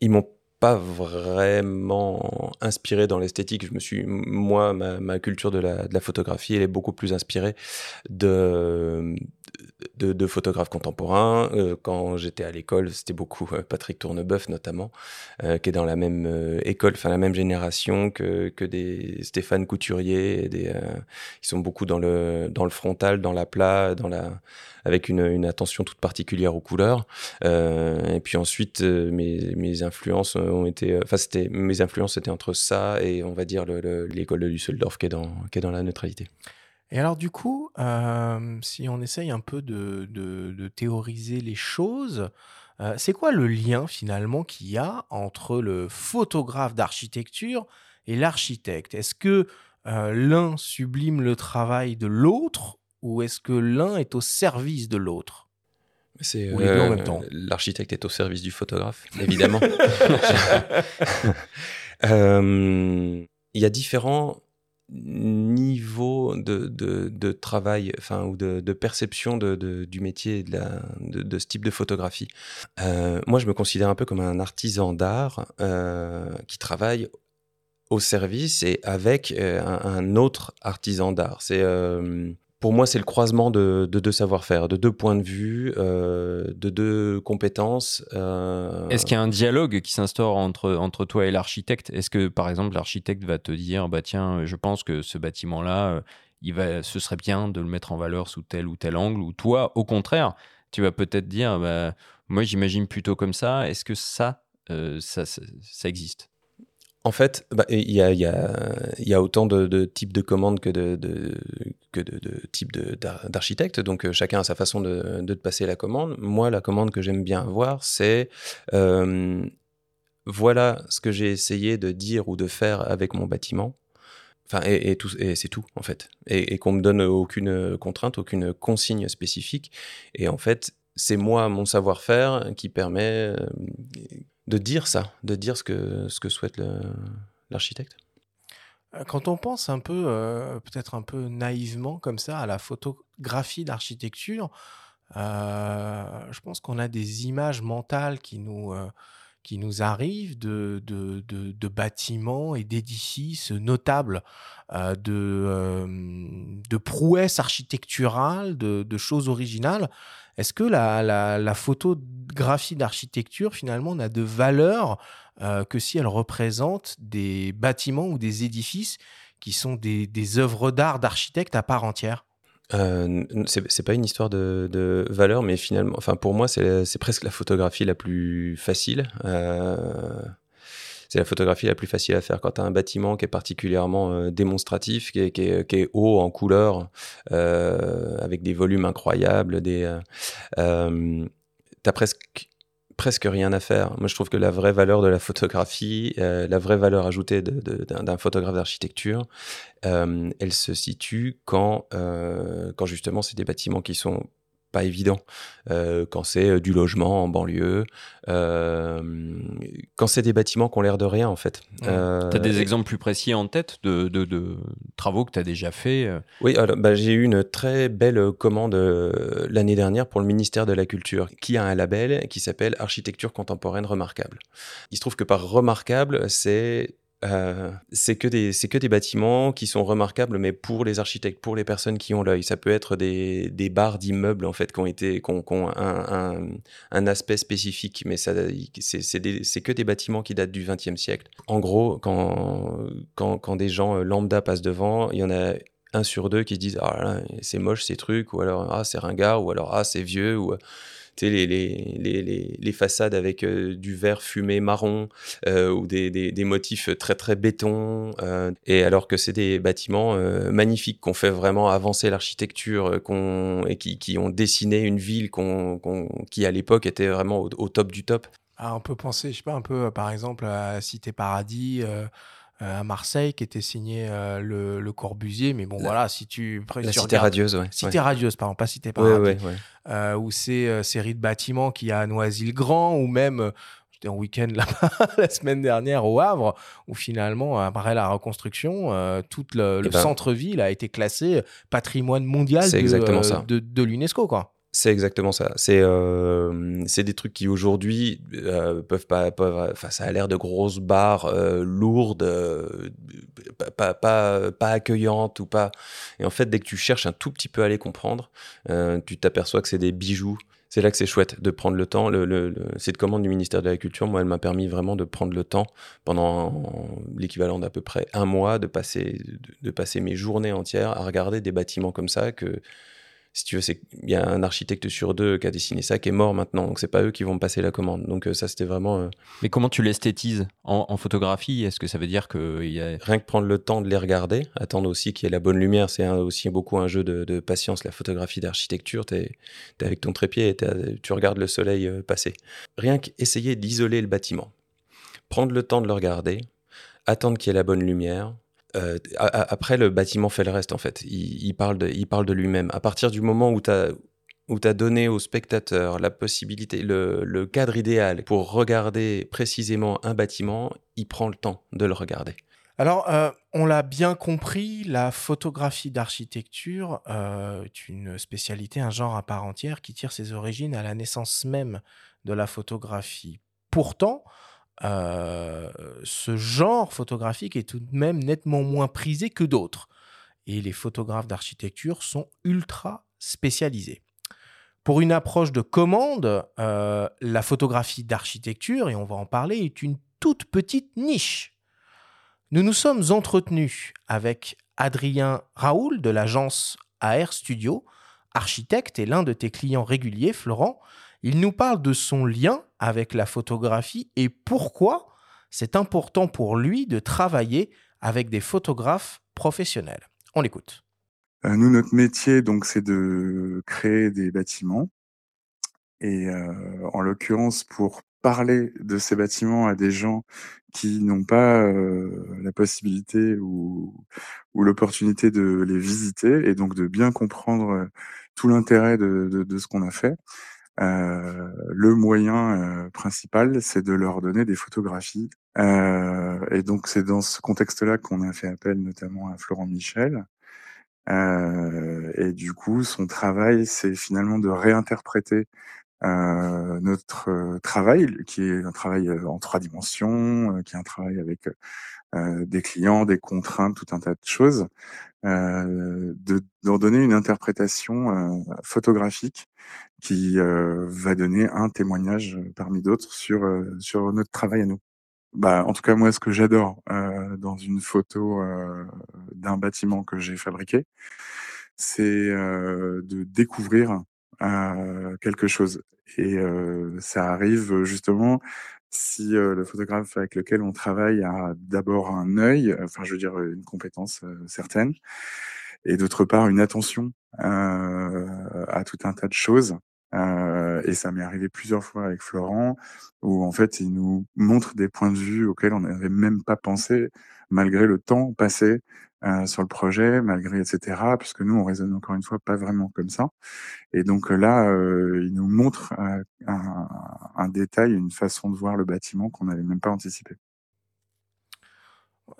Ils m'ont pas vraiment inspiré dans l'esthétique. Je me suis, moi, ma, ma culture de la, de la, photographie, elle est beaucoup plus inspirée de, de, photographes contemporains. Euh, quand j'étais à l'école, c'était beaucoup euh, Patrick Tournebeuf notamment, euh, qui est dans la même école, enfin la même génération que, que des Stéphane Couturier. Et ils sont beaucoup dans le, dans le frontal, dans la plat, dans la, avec une, une attention toute particulière aux couleurs. et puis ensuite, mes, mes influences ont été, enfin mes influences étaient entre ça et on va dire l'école de Düsseldorf qui est dans, qui est dans la neutralité. Et alors du coup, euh, si on essaye un peu de, de, théoriser les choses, euh, c'est quoi le lien finalement qu'il y a entre le photographe d'architecture et l'architecte? Est-ce que euh, l'un sublime le travail de l'autre ou est-ce que l'un est au service de l'autre? C'est en même temps. L'architecte est au service du photographe, évidemment. Il y a différents niveau de, de, travail enfin, ou de, de perception du métier de, ce type de photographie. Euh, moi, je me considère un peu comme un artisan d'art euh, qui travaille au service et avec euh, un, un, autre artisan d'art. C'est pour moi, c'est le croisement de, deux savoir-faire, de deux points de vue, euh, de deux compétences. Euh. Est-ce qu'il y a un dialogue qui s'instaure entre, entre toi et l'architecte? Est-ce que, par exemple, l'architecte va te dire, bah tiens, je pense que ce bâtiment-là, euh, il va, ce serait bien de le mettre en valeur sous tel ou tel angle, ou toi, au contraire, tu vas peut-être dire, bah, moi, j'imagine plutôt comme ça. Est-ce que ça, ça, ça existe? En fait, bah, il y, a, y, a, y, a, autant de, de, types de commandes que de, de que de, de types d'architectes. Donc, euh, chacun a sa façon de, de, te passer la commande. Moi, la commande que j'aime bien avoir, c'est euh, voilà ce que j'ai essayé de dire ou de faire avec mon bâtiment. Enfin, et, c'est tout, en fait. Et, et qu'on me donne aucune contrainte, aucune consigne spécifique. Et en fait, c'est moi, mon savoir-faire, qui permet euh, de dire ça, de dire ce que, ce que souhaite l'architecte. Euh, quand on pense un peu, euh, peut-être un peu naïvement comme ça, à la photographie d'architecture, euh, je pense qu'on a des images mentales qui nous, qui nous arrivent de, de, de, bâtiments et d'édifices notables, de, de prouesses architecturales, de, choses originales. Est-ce que la, la, photographie d'architecture, finalement, n'a de valeur euh, que si elle représente des bâtiments ou des édifices qui sont des, œuvres d'art d'architecte à part entière euh, c'est pas une histoire de, valeur, mais finalement, enfin pour moi, c'est presque la photographie la plus facile. Euh, c'est la photographie la plus facile à faire quand tu as un bâtiment qui est particulièrement euh, démonstratif, qui est, qui, est, haut en couleur, avec des volumes incroyables, des, t'as presque presque rien à faire. Moi, je trouve que la vraie valeur de la photographie, euh, la vraie valeur ajoutée d'un photographe d'architecture, euh, elle se situe quand, euh, quand justement c'est des bâtiments qui sont pas évident. quand c'est du logement en banlieue, quand c'est des bâtiments qui ont l'air de rien en fait. tu as des exemples plus précis en tête de, de, travaux que tu as déjà fait Oui, bah, j'ai eu une très belle commande l'année dernière pour le ministère de la Culture qui a un label qui s'appelle Architecture contemporaine remarquable. Il se trouve que par remarquable, c'est euh, c'est que des c'est que des bâtiments qui sont remarquables mais pour les architectes pour les personnes qui ont l'œil. Ça peut être des, des barres d'immeubles en fait qui ont été qui ont, un, un, aspect spécifique mais ça c'est que des bâtiments qui datent du XXe siècle. En gros quand, quand quand des gens euh, lambda passent devant il y en a un sur deux qui se disent ah c'est moche ces trucs ou alors ah c'est ringard ou alors ah c'est vieux les, les, les, les, façades avec euh, du verre fumé marron euh, ou des, des, motifs très très béton. Euh, et alors que c'est des bâtiments magnifiques qu'on fait vraiment avancer l'architecture qu'on et qui, qui, ont dessiné une ville qu'on qui à l'époque était vraiment au, top du top. Ah, on peut penser, je sais pas, un peu par exemple à Cité Paradis. Euh, à Marseille qui était signé euh, le, le, Corbusier. Mais bon, voilà, si tu. La Cité Radieuse, ouais. Cité Radieuse, pardon, pas Cité Paradis. Euh, ou ces séries de bâtiments qu'il y a à Noisy-le-Grand, ou même j'étais en week-end là-bas la semaine dernière au Havre, où finalement, après la reconstruction, tout le, eh ben centre-ville a été classé patrimoine mondial de, de, de l'UNESCO. Quoi. C'est exactement ça. C'est euh, c'est des trucs qui aujourd'hui euh, peuvent pas enfin ça a l'air de grosses barres euh, lourdes pas, pas pas accueillantes ou pas et en fait dès que tu cherches un tout petit peu à les comprendre, tu t'aperçois que c'est des bijoux. C'est là que c'est chouette de prendre le temps. Le, cette commande du ministère de la Culture, moi, elle m'a permis vraiment de prendre le temps pendant l'équivalent d'à peu près un mois de passer de passer mes journées entières à regarder des bâtiments comme ça que si tu veux, c'est il y a un architecte sur deux qui a dessiné ça qui est mort maintenant, donc c'est pas eux qui vont me passer la commande. Donc euh, ça, c'était vraiment. Euh, Mais comment tu l'esthétises en, photographie? Est-ce que ça veut dire que y a... rien que prendre le temps de les regarder, attendre aussi qu'il y ait la bonne lumière, c'est aussi beaucoup un jeu de, patience. La photographie d'architecture, tu es avec ton trépied et tu regardes le soleil euh, passer. Rien qu'essayer d'isoler le bâtiment, prendre le temps de le regarder, attendre qu'il y ait la bonne lumière, euh, après, le bâtiment fait le reste, en fait. Il, parle de, lui-même. À partir du moment où tu as donné au spectateur la possibilité, le, le, cadre idéal pour regarder précisément un bâtiment, il prend le temps de le regarder. Alors, euh, on l'a bien compris, la photographie d'architecture euh, est une spécialité, un genre à part entière qui tire ses origines à la naissance même de la photographie. Pourtant, euh, ce genre photographique est tout de même nettement moins prisé que d'autres. Et les photographes d'architecture sont ultra spécialisés. Pour une approche de commande, euh, la photographie d'architecture, et on va en parler, est une toute petite niche. Nous nous sommes entretenus avec Adrien Raoul de l'agence AR Studio, architecte et l'un de tes clients réguliers, Florent, il nous parle de son lien avec la photographie et pourquoi c'est important pour lui de travailler avec des photographes professionnels. On l'écoute. Euh, nous, notre métier, donc, c'est de créer des bâtiments. Et euh, en l'occurrence, pour parler de ces bâtiments à des gens qui n'ont pas euh, la possibilité ou, l'opportunité de les visiter et donc de bien comprendre tout l'intérêt de, ce qu'on a fait, euh, le moyen euh, principal, c'est de leur donner des photographies. Euh, et donc, c'est dans ce contexte-là qu'on a fait appel notamment à Florent Michel. et du coup, son travail, c'est finalement de réinterpréter euh, notre travail, qui est un travail en trois dimensions, qui est un travail avec euh, des clients, des contraintes, tout un tas de choses, euh, de leur donner une interprétation photographique qui euh, va donner un témoignage euh, parmi d'autres sur euh, sur notre travail à nous. Bah, en tout cas, moi, ce que j'adore euh, dans une photo euh, d'un bâtiment que j'ai fabriqué, c'est euh, de découvrir quelque chose. Et ça arrive justement si le photographe avec lequel on travaille a d'abord un œil, enfin, je veux dire, une compétence certaine, et d'autre part une attention à tout un tas de choses Euh, et ça m'est arrivé plusieurs fois avec Florent, où en fait, il nous montre des points de vue auxquels on n'avait même pas pensé, malgré le temps passé sur le projet, malgré etc. Puisque nous, on raisonne encore une fois pas vraiment comme ça. Et donc là, il nous montre un, détail, une façon de voir le bâtiment qu'on n'avait même pas anticipé.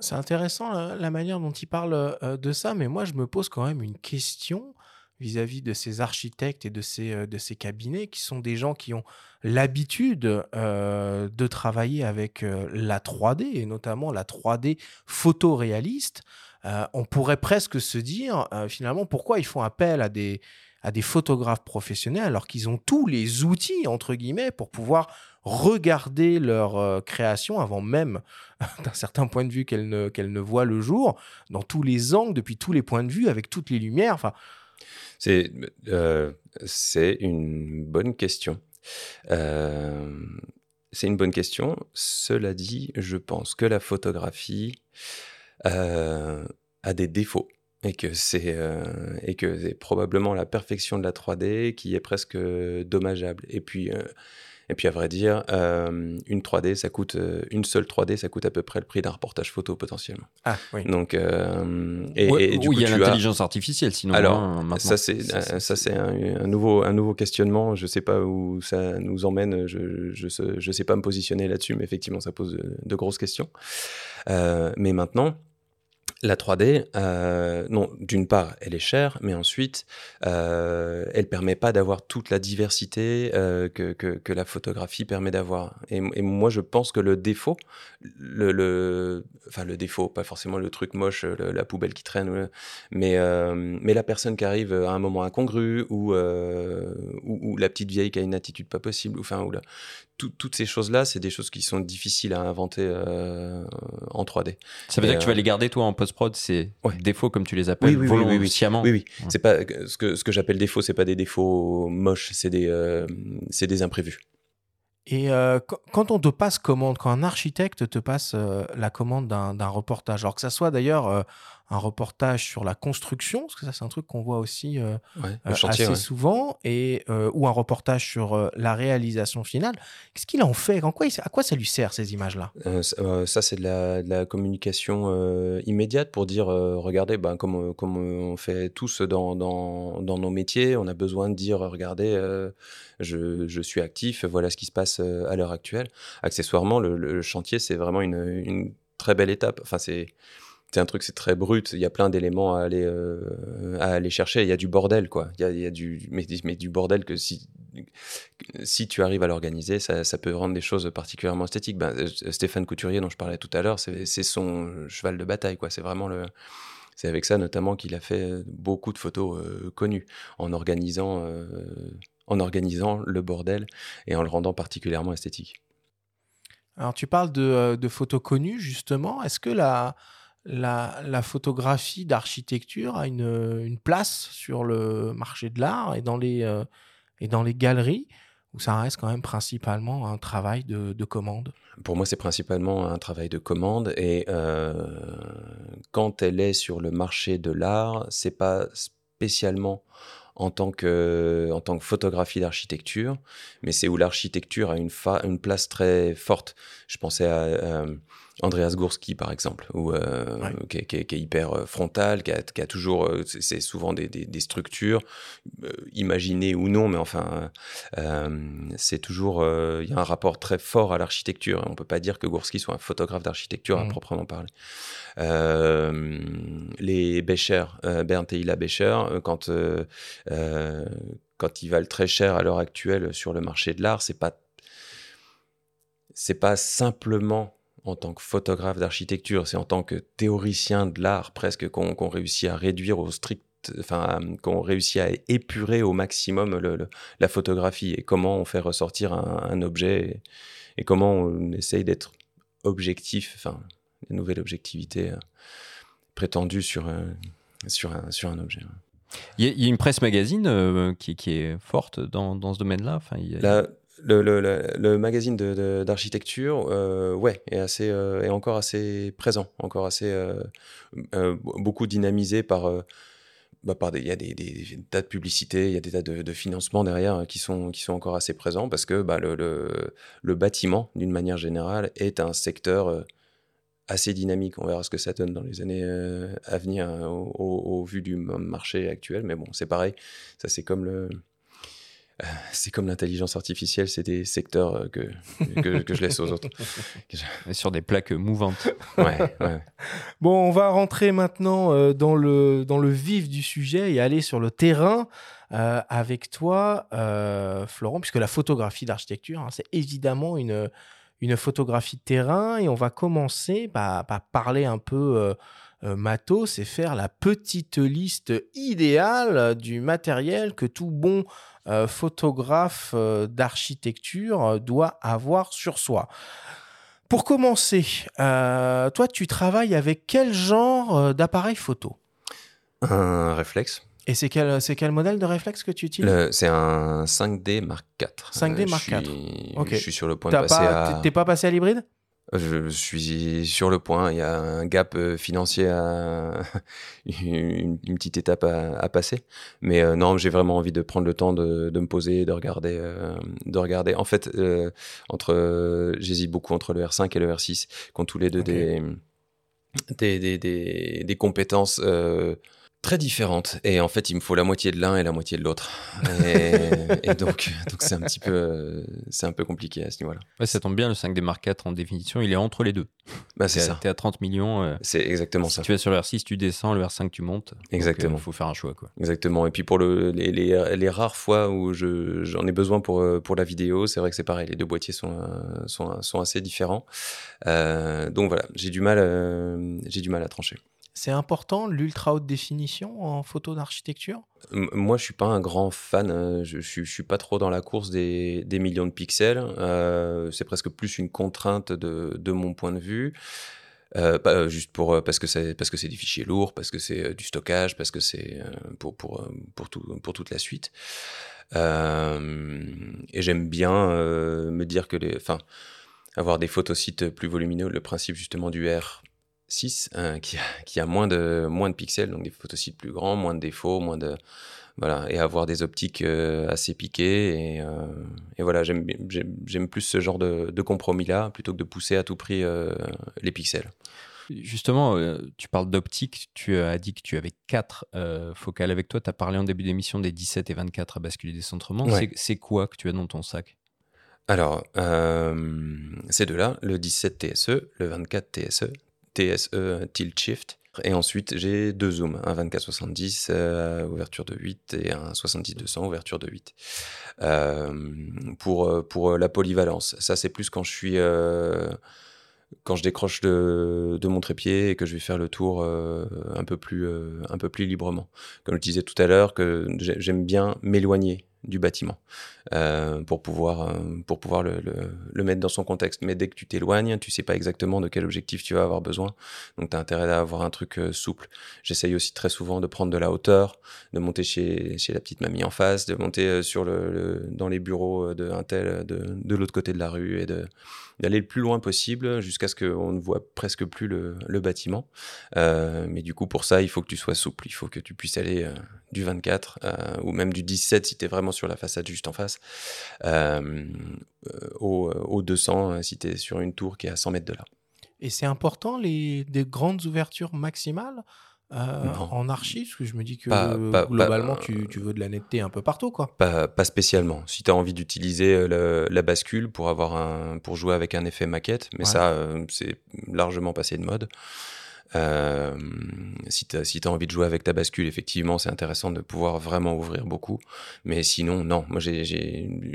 C'est intéressant la, manière dont il parle de ça, mais moi je me pose quand même une question vis-à-vis de ces architectes et de ces, euh, de ces cabinets qui sont des gens qui ont l'habitude euh, de travailler avec euh, la 3D et notamment la 3D photoréaliste. Euh, on pourrait presque se dire finalement pourquoi ils font appel à des, à des photographes professionnels alors qu'ils ont tous les outils entre guillemets pour pouvoir regarder leur création avant même d'un certain point de vue qu'elle ne, qu'elle ne voit le jour dans tous les angles depuis tous les points de vue avec toutes les lumières enfin c'est euh, une bonne question. Euh, c'est une bonne question. Cela dit, je pense que la photographie euh, a des défauts et que c'est et que c'est probablement la perfection de la 3D qui est presque dommageable. Et puis et puis à vrai dire, euh, une 3D, ça coûte euh, une seule 3D, ça coûte à peu près le prix d'un reportage photo potentiellement. Ah oui. Donc euh, et, Ouais, et du où coup, il y a as- l'intelligence artificielle, sinon. alors, hein, maintenant. ça c'est ça c'est un, un nouveau un nouveau questionnement. Je sais pas où ça nous emmène. Je je sais, je sais pas me positionner là-dessus, mais effectivement ça pose de, de grosses questions. Euh, mais maintenant. La 3D, euh, non, d'une part, elle est chère, mais ensuite, euh, elle permet pas d'avoir toute la diversité euh, que, que, que la photographie permet d'avoir. Et, et moi, je pense que le défaut, le, le, enfin le défaut, pas forcément le truc moche, le- la poubelle qui traîne, ou- mais, euh, mais la personne qui arrive à un moment incongru ou, euh, ou, ou la petite vieille qui a une attitude pas possible, ou, enfin, ou la- tout- toutes ces choses-là, c'est des choses qui sont difficiles à inventer euh, en 3D. Ça veut Et, dire que tu vas euh, les garder, toi, en post-prod, ces Ouais. défauts, comme tu les appelles, Oui, oui, oui, oui, oui. volontiers. Oui, oui. Ouais. C'est pas ce que ce que j'appelle défaut, c'est pas des défauts moches, c'est des euh, c'est des imprévus. Et euh, qu- quand on te passe commande, quand un architecte te passe euh, la commande d'un d'un reportage, alors que ça soit d'ailleurs euh, un reportage sur la construction, parce que ça c'est un truc qu'on voit aussi euh, Ouais, euh, chantier. assez ouais. souvent, et, euh, ou un reportage sur la réalisation finale, qu'est-ce qu'il en fait? En quoi il- À quoi ça lui sert ces images-là? Ça, ça, c'est de la, de la communication immédiate pour dire, regardez, ben, comme, comme on fait tous dans, dans, dans nos métiers, on a besoin de dire, regardez, je, je suis actif, voilà ce qui se passe à l'heure actuelle. Accessoirement, le, le chantier, c'est vraiment une, une très belle étape. Enfin, c'est c'est un truc, c'est très brut. Il y a plein d'éléments à aller euh, à aller chercher. Il y a du bordel, quoi. Il y a, du mais, du bordel que si si tu arrives à l'organiser, ça, peut rendre des choses particulièrement esthétiques. Ben, euh, Stéphane Couturier, dont je parlais tout à l'heure, c'est son cheval de bataille, quoi. C'est vraiment le c'est avec ça notamment qu'il a fait beaucoup de photos euh, connues en organisant euh, en organisant le bordel et en le rendant particulièrement esthétique. Alors tu parles de, euh, de photos connues justement, est-ce que la, la, photographie d'architecture a une, place sur le marché de l'art et dans les, euh, et dans les galeries ou ça reste quand même principalement un travail de, de commande? Pour moi, c'est principalement un travail de commande et euh, quand elle est sur le marché de l'art, c'est pas spécialement en tant que, en tant que photographie d'architecture, mais c'est où l'architecture a une place très forte. Je pensais à euh, Andreas Gursky, par exemple, où, euh, Ouais. qui, est, qui est- qui est hyper euh, frontal, qui a, qui a toujours, euh, c'est souvent des, des- des structures, euh, imaginées ou non, mais enfin, euh, c'est toujours, il y a un rapport très fort à l'architecture. On peut pas dire que Gursky soit un photographe d'architecture à Mhm. proprement parler. Les Becher, Bernd et Hila Becher, quand quand ils valent très cher à l'heure actuelle sur le marché de l'art, c'est pas c'est pas simplement en tant que photographe d'architecture, c'est en tant que théoricien de l'art presque qu'on réussit à réduire au strict, enfin qu'on réussit à épurer au maximum le- le- la photographie et comment on fait ressortir un, un objet et, et comment on essaye d'être objectif, enfin une nouvelle objectivité euh, prétendue sur un, sur un, sur un objet. Il y, a- il y a une presse magazine euh, qui, qui est forte dans, dans ce domaine-là. Enfin, a- La- le, le, le, magazine d'architecture, euh, ouais, est, assez, euh, est encore assez présent, encore assez euh, beaucoup dynamisé par, bah, par il y a des, des- des tas de publicités, il y a des tas de, de financements derrière qui sont, qui sont encore assez présents parce que bah, le, le, bâtiment, d'une manière générale, est un secteur assez dynamique. On verra ce que ça donne dans les années à venir euh, au, vu du marché actuel. Mais bon, c'est pareil. Ça, c'est comme le. Euh, C'est comme l'intelligence artificielle, c'est des secteurs euh, que, que, que je laisse aux autres. Sur des plaques mouvantes. Ouais, ouais. Bon, on va rentrer maintenant euh, dans, le, dans le vif du sujet et aller sur le terrain euh, avec toi, euh, Florent, puisque la photographie d'architecture, hein, c'est évidemment une, une photographie de terrain. Et on va commencer bah, par parler un peu euh, euh, matos et faire la petite liste idéale du matériel que tout bon euh, photographe euh, d'architecture doit avoir sur soi. Pour commencer, toi, tu travailles avec quel genre d'appareil photo? Un réflexe. Et c'est quel, modèle de réflexe que tu utilises? C'est un 5D Mark IV. 5D Euh, Mark je IV. suis- Ok. Je suis sur le point de passer pas, à... T'es pas passé à l'hybride? Je suis sur le point. Il y a un gap euh, financier, à... une, une petite étape à, à passer. Mais euh, non, j'ai vraiment envie de prendre le temps de, de me poser, de regarder, euh, de regarder. En fait, euh, entre, j'hésite beaucoup entre le R5 et le R6, qui ont tous les deux des, des, des, des compétences. Très différentes et en fait il me faut la moitié de l'un et la moitié de l'autre et, et donc donc c'est un petit peu c'est un peu compliqué à ce niveau-là. Ouais, ça tombe bien, le 5D Mark IV en définition, il est entre les deux. Bah c'est ça, T'es à 30 millions. euh, c'est exactement si ça. tu vas sur le R6, tu descends, le R5, tu montes. Exactement. euh, faut faire un choix. Quoi. Exactement. Et puis pour le, les, les, les rares fois où je, j'en ai besoin pour, euh, pour la vidéo, c'est vrai que c'est pareil. Les deux boîtiers sont, sont, sont assez différents. Euh, donc voilà, j'ai du mal, j'ai du mal à trancher. C'est important l'ultra haute définition en photo d'architecture? Moi, je suis pas un grand fan. euh, Je, je, suis- pas trop dans la course des, millions de pixels. Euh, c'est presque plus une contrainte de, mon point de vue. Euh, euh, juste pour parce que c'est parce que c'est des fichiers lourds, parce que c'est du stockage, parce que c'est pour pour pour tout pour toute la suite. Et j'aime bien me dire que les, enfin, avoir des photosites plus volumineux. Le principe justement du R6 hein, qui a, qui a moins de moins de pixels, donc des photosites plus grands, moins de défauts, moins de voilà, et avoir des optiques euh, assez piquées. Et, euh, et voilà, j'aime plus ce genre de, de compromis-là plutôt que de pousser à tout prix euh, les pixels. Justement, tu parles d'optique, tu as dit que tu avais 4 focales avec toi. Tu as parlé en début d'émission des 17 et 24 à basculer décentrement. Ouais. C'est- C'est quoi que tu as dans ton sac? Alors, euh, ces deux-là, le 17 TSE, le 24 TSE, TSE Tilt Shift. Et ensuite, j'ai deux zooms, un 24-70, euh, ouverture de 8, et un 70-200, ouverture de 8. Euh, pour, la polyvalence. Ça, c'est plus quand je suis... euh, quand je décroche de, de mon trépied et que je vais faire le tour un, peu plus, un peu plus librement. Comme je disais tout à l'heure, que j'ai- j'aime bien m'éloigner du bâtiment euh, pour pouvoir, euh, pour pouvoir le, mettre dans son contexte. Mais dès que tu t'éloignes, tu sais pas exactement de quel objectif tu vas avoir besoin. Donc tu as intérêt à avoir un truc euh, souple. J'essaye aussi très souvent de prendre de la hauteur, de monter chez, chez la petite mamie en face, de monter sur le, dans les bureaux euh, de un tel de, de l'autre côté de la rue et de d'aller le plus loin possible jusqu'à ce qu'on ne voit presque plus le, bâtiment. Euh, mais du coup, pour ça, il faut que tu sois souple. Il faut que tu puisses aller euh, du 24 euh, ou même du 17 si tu es vraiment sur la façade juste en face, au, au 200 euh, si tu es sur une tour qui est à 100 mètres de là. Et c'est important les des grandes ouvertures maximales? Euh, en archi Parce que je me dis que Pas- pas- globalement, pas- tu, tu veux de la netteté un peu partout, quoi. Pas, spécialement. Si tu as envie d'utiliser euh, la bascule pour, avoir un, pour jouer avec un effet maquette, mais Ouais. ça, euh, c'est largement passé de mode. Euh, si tu as, envie de jouer avec ta bascule, effectivement, c'est intéressant de pouvoir vraiment ouvrir beaucoup. Mais sinon, non. Moi, je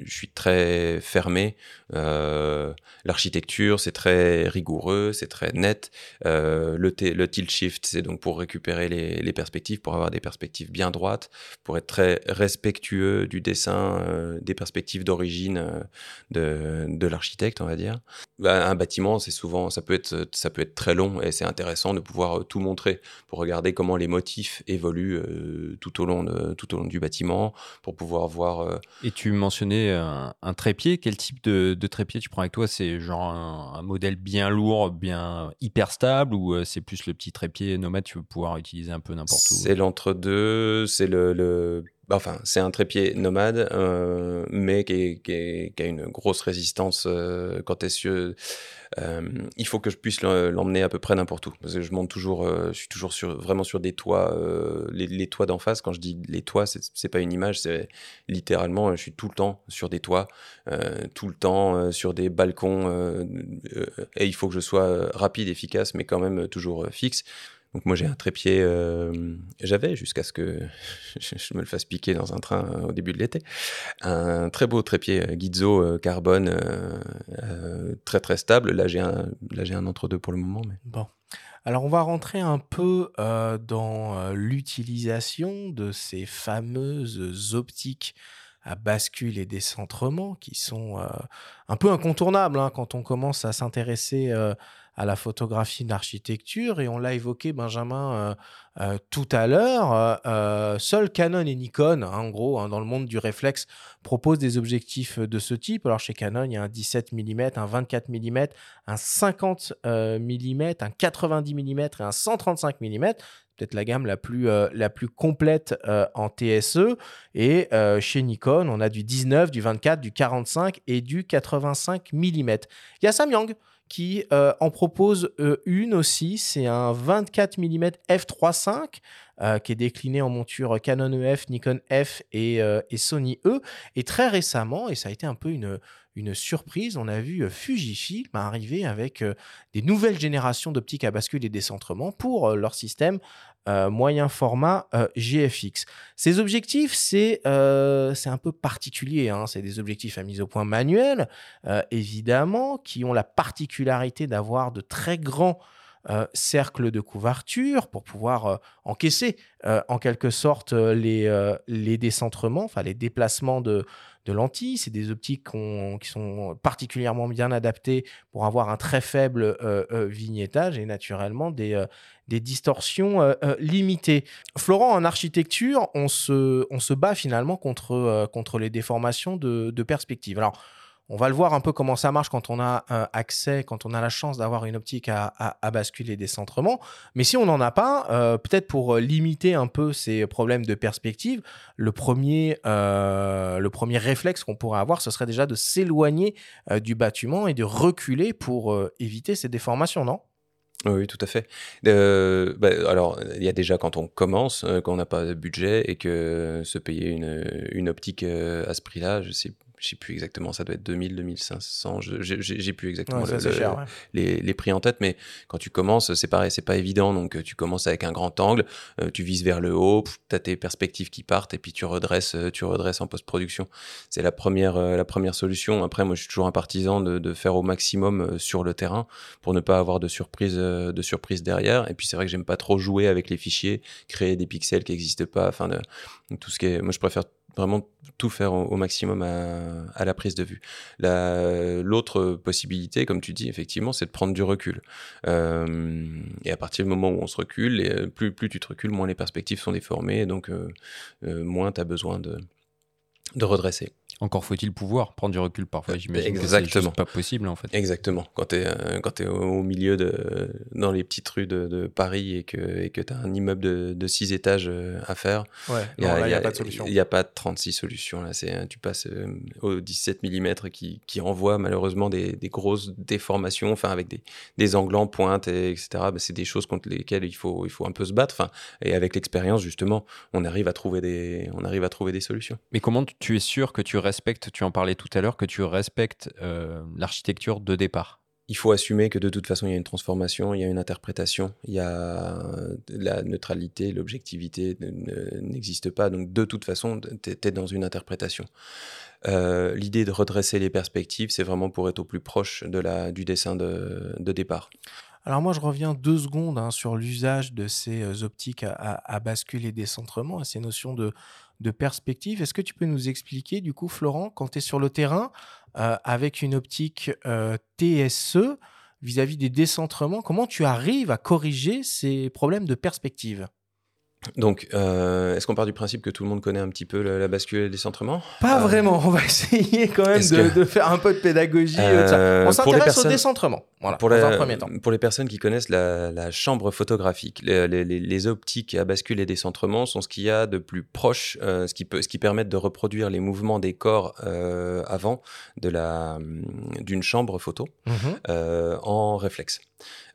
suis très fermé. Euh, L'architecture, c'est très rigoureux, c'est très net. Euh, le, tilt shift, c'est donc pour récupérer les, perspectives, pour avoir des perspectives bien droites, pour être très respectueux du dessin, des perspectives d'origine de, de l'architecte, on va dire. Bah, un bâtiment, c'est souvent, ça peut être, ça peut être très long et c'est intéressant de pouvoir tout montrer, pour regarder comment les motifs évoluent tout, au long de, tout au long du bâtiment, pour pouvoir voir. Et tu mentionnais un, trépied. Quel type de, trépied tu prends avec toi? C'est genre un, modèle bien lourd, bien hyper stable, ou c'est plus le petit trépied nomade tu veux pouvoir utiliser un peu n'importe où? C'est l'entre-deux. C'est le, le enfin, c'est un trépied nomade, euh, mais qui, a une grosse résistance euh, quand est. Euh, il faut que je puisse l'emmener à peu près n'importe où. Parce que je monte toujours, je suis toujours sur, vraiment sur des toits, les, toits d'en face. Quand je dis les toits, c'est pas une image, c'est littéralement, je suis tout le temps sur des toits, tout le temps sur des balcons, et il faut que je sois rapide, efficace, mais quand même toujours fixe. Donc moi j'ai un trépied, euh, j'avais jusqu'à ce que je me le fasse piquer dans un train euh, au début de l'été, un très beau trépied euh, Gizzo carbone très très stable. Là j'ai un, un entre deux pour le moment. Mais... Bon. Alors on va rentrer un peu dans l'utilisation de ces fameuses optiques à bascule et décentrement qui sont un peu incontournables hein, quand on commence à s'intéresser à la photographie d'architecture et on l'a évoqué Benjamin euh, euh, tout à l'heure. Euh, seuls Canon et Nikon, hein, en gros, hein, dans le monde du réflexe, proposent des objectifs de ce type. Alors chez Canon, il y a un 17 mm, un 24 mm, un 50 mm, un 90 mm et un 135 mm peut-être la gamme la plus, la plus complète en TSE. Et chez Nikon, on a du 19, du 24, du 45 et du 85 mm. Il y a Samyang qui euh, en propose euh, une aussi. C'est un 24 mm f3.5 qui est décliné en monture Canon EF, Nikon F euh, et, Sony E. Et très récemment, et ça a été un peu une, une surprise, on a vu Fujifilm arriver avec des nouvelles générations d'optiques à bascule et décentrement pour leur système euh, moyen format euh, GFX. Ces objectifs, c'est euh, un peu particulier. Hein. C'est des objectifs à mise au point manuel, évidemment, qui ont la particularité d'avoir de très grands cercles de couverture pour pouvoir encaisser en quelque sorte les, les décentrements, enfin les déplacements de, de lentilles. C'est des optiques qui sont particulièrement bien adaptées pour avoir un très faible euh, euh, vignettage et naturellement des, euh, distorsions limitées. Florent, en architecture, on se, bat finalement contre, contre les déformations de, de perspective. Alors, on va le voir un peu comment ça marche quand on a un accès, quand on a la chance d'avoir une optique à, basculer des centrements. Mais si on n'en a pas, euh, peut-être pour euh, limiter un peu ces problèmes de perspective, le premier, euh, le premier réflexe qu'on pourrait avoir, ce serait déjà de s'éloigner du bâtiment et de reculer pour éviter ces déformations, non? Oui, tout à fait. Bah, alors, il y a déjà quand on commence, quand on n'a pas de budget et que se payer une, une optique à ce prix-là, je sais je sais plus exactement, ça doit être 2000, 2500, j'ai plus exactement les, les, prix en tête, mais quand tu commences, c'est pareil, c'est pas évident, donc euh, tu commences avec un grand angle, euh, tu vises vers le haut, tu as tes perspectives qui partent et puis tu redresses, euh, tu redresses en post-production. C'est la première, la première solution. Après, moi, je suis toujours un partisan de, de faire au maximum sur le terrain pour ne pas avoir de surprise, de surprise derrière. Et puis, c'est vrai que j'aime pas trop jouer avec les fichiers, créer des pixels qui n'existent pas, enfin, de, tout ce qui est, moi, je préfère vraiment tout faire au, maximum à, la prise de vue. L'autre possibilité, comme tu dis, effectivement, c'est de prendre du recul. Euh, et à partir du moment où on se recule, et plus, plus tu te recules, moins les perspectives sont déformées, donc euh, euh, moins tu as besoin de, de redresser. Encore faut-il pouvoir prendre du recul parfois, euh, j'imagine. Exactement. C'est pas possible en fait. Exactement. Quand tu es, euh, quand es au milieu de, dans les petites rues de, Paris et que et que tu as un immeuble de, de six étages euh, à faire, il n'y a, pas de solution. Il n'y a pas de 36 solutions. Là. Tu passes au 17 mm qui, qui envoie malheureusement des, des, grosses déformations, enfin avec des, des angles en pointe, et, etc. Bah, c'est des choses contre lesquelles il faut, il faut un peu se battre. Enfin, et avec l'expérience, justement, on arrive, à trouver des, on arrive à trouver des solutions. Mais comment tu es sûr que tu respectes, tu en parlais tout à l'heure, que tu respectes euh, l'architecture de départ il faut assumer que de toute façon, il y a une transformation, il y a une interprétation, il y a la neutralité, l'objectivité n'existe pas. Donc, de toute façon, tu es, dans une interprétation. Euh, l'idée de redresser les perspectives, c'est vraiment pour être au plus proche de la, du dessin de, départ. Alors moi, je reviens deux secondes hein, sur l'usage de ces euh, optiques à, à, bascule et décentrement, à ces notions de, de perspective. Est-ce que tu peux nous expliquer, du coup, Florent, quand tu es sur le terrain euh, avec une optique euh, TSE, vis-à-vis des décentrements. Comment tu arrives à corriger ces problèmes de perspective? Donc, euh, est-ce qu'on part du principe que tout le monde connaît un petit peu la, la bascule et le décentrement? Pas Euh, vraiment. On va essayer quand même de, que- de faire un peu de pédagogie. euh, de. Euh, On s'intéresse au décentrement. Voilà, pour, dans la- un premier temps. pour les personnes qui connaissent la, la chambre photographique, les, les- les- les optiques à bascule et décentrement sont ce qu'il y a de plus proche, euh, ce, qui peut, ce qui permet de reproduire les mouvements des corps euh, avant de la, d'une chambre photo euh, en réflexe.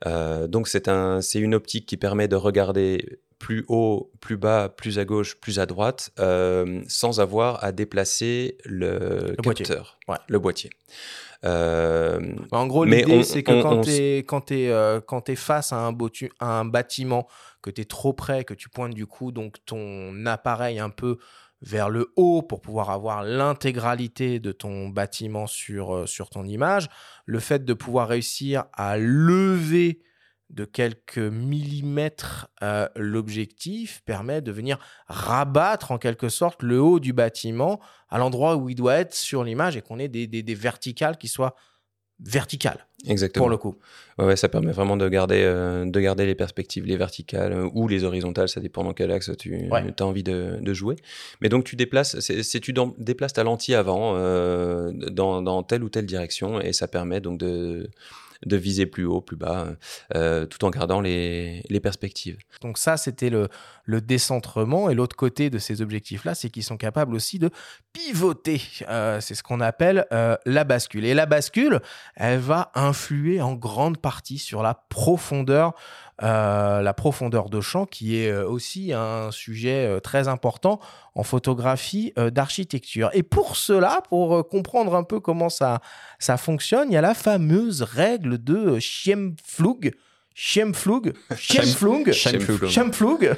Euh, donc c'est un, c'est une optique qui permet de regarder plus haut, plus bas, plus à gauche, plus à droite, euh, sans avoir à déplacer le, boîtier. capteur, Ouais. le boîtier. Euh, En gros, l'idée, c'est que on- quand tu es, quand euh, quand face à un, botu- à un bâtiment, que tu es trop près, que tu pointes du coup donc ton appareil un peu vers le haut pour pouvoir avoir l'intégralité de ton bâtiment sur, sur ton image, le fait de pouvoir réussir à lever de quelques millimètres euh, l'objectif permet de venir rabattre en quelque sorte le haut du bâtiment à l'endroit où il doit être sur l'image et qu'on ait des, des- des verticales qui soient verticales Exactement. pour le coup. Ouais, ouais, ça permet vraiment de garder, euh, de garder les perspectives, les verticales euh, ou les horizontales, ça dépend dans quel axe tu Ouais. as envie de, de jouer. Mais donc tu déplaces, c'est tu déplaces ta lentille avant dans, dans telle ou telle direction et ça permet donc de, de viser plus haut, plus bas, euh, tout en gardant les, perspectives. Donc ça, c'était le, décentrement. Et l'autre côté de ces objectifs-là, c'est qu'ils sont capables aussi de pivoter. Euh, c'est ce qu'on appelle euh, la bascule. Et la bascule, elle va influer en grande partie sur la profondeur, euh, la profondeur de champ, qui est euh, aussi un sujet euh, très important en photographie d'architecture. Et pour cela, pour comprendre un peu comment ça, ça fonctionne, il y a la fameuse règle de Schiemflug. Schiemflug, Schiemflug, Schiemflug. Schiemflug,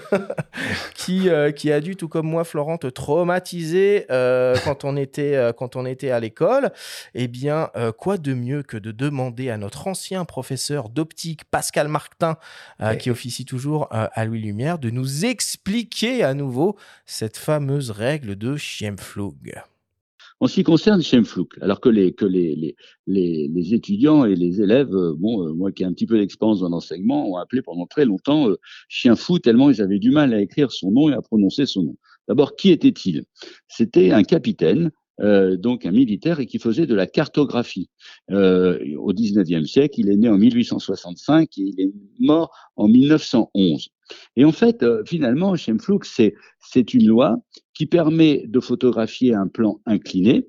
qui, euh, qui a dû, tout comme moi, Florent, te traumatiser euh, quand, on était, euh, quand on était à l'école. Eh bien, quoi de mieux que de demander à notre ancien professeur d'optique, Pascal Martin, Ouais. qui officie toujours à Louis Lumière, de nous expliquer à nouveau cette fameuse règle de Schiemflug. En ce qui concerne Schemflug, alors que les, que les, les, les, les étudiants et les élèves, euh, bon, euh, moi qui ai un petit peu d'expérience dans l'enseignement, ont appelé pendant très longtemps euh, chien fou tellement ils avaient du mal à écrire son nom et à prononcer son nom. D'abord, qui était-il? C'était un capitaine, euh, donc un militaire, et qui faisait de la cartographie. Euh, au 19e siècle, il est né en 1865 et il est mort en 1911. Et en fait, euh, finalement, Schemflug, c'est c'est une loi qui permet de photographier un plan incliné.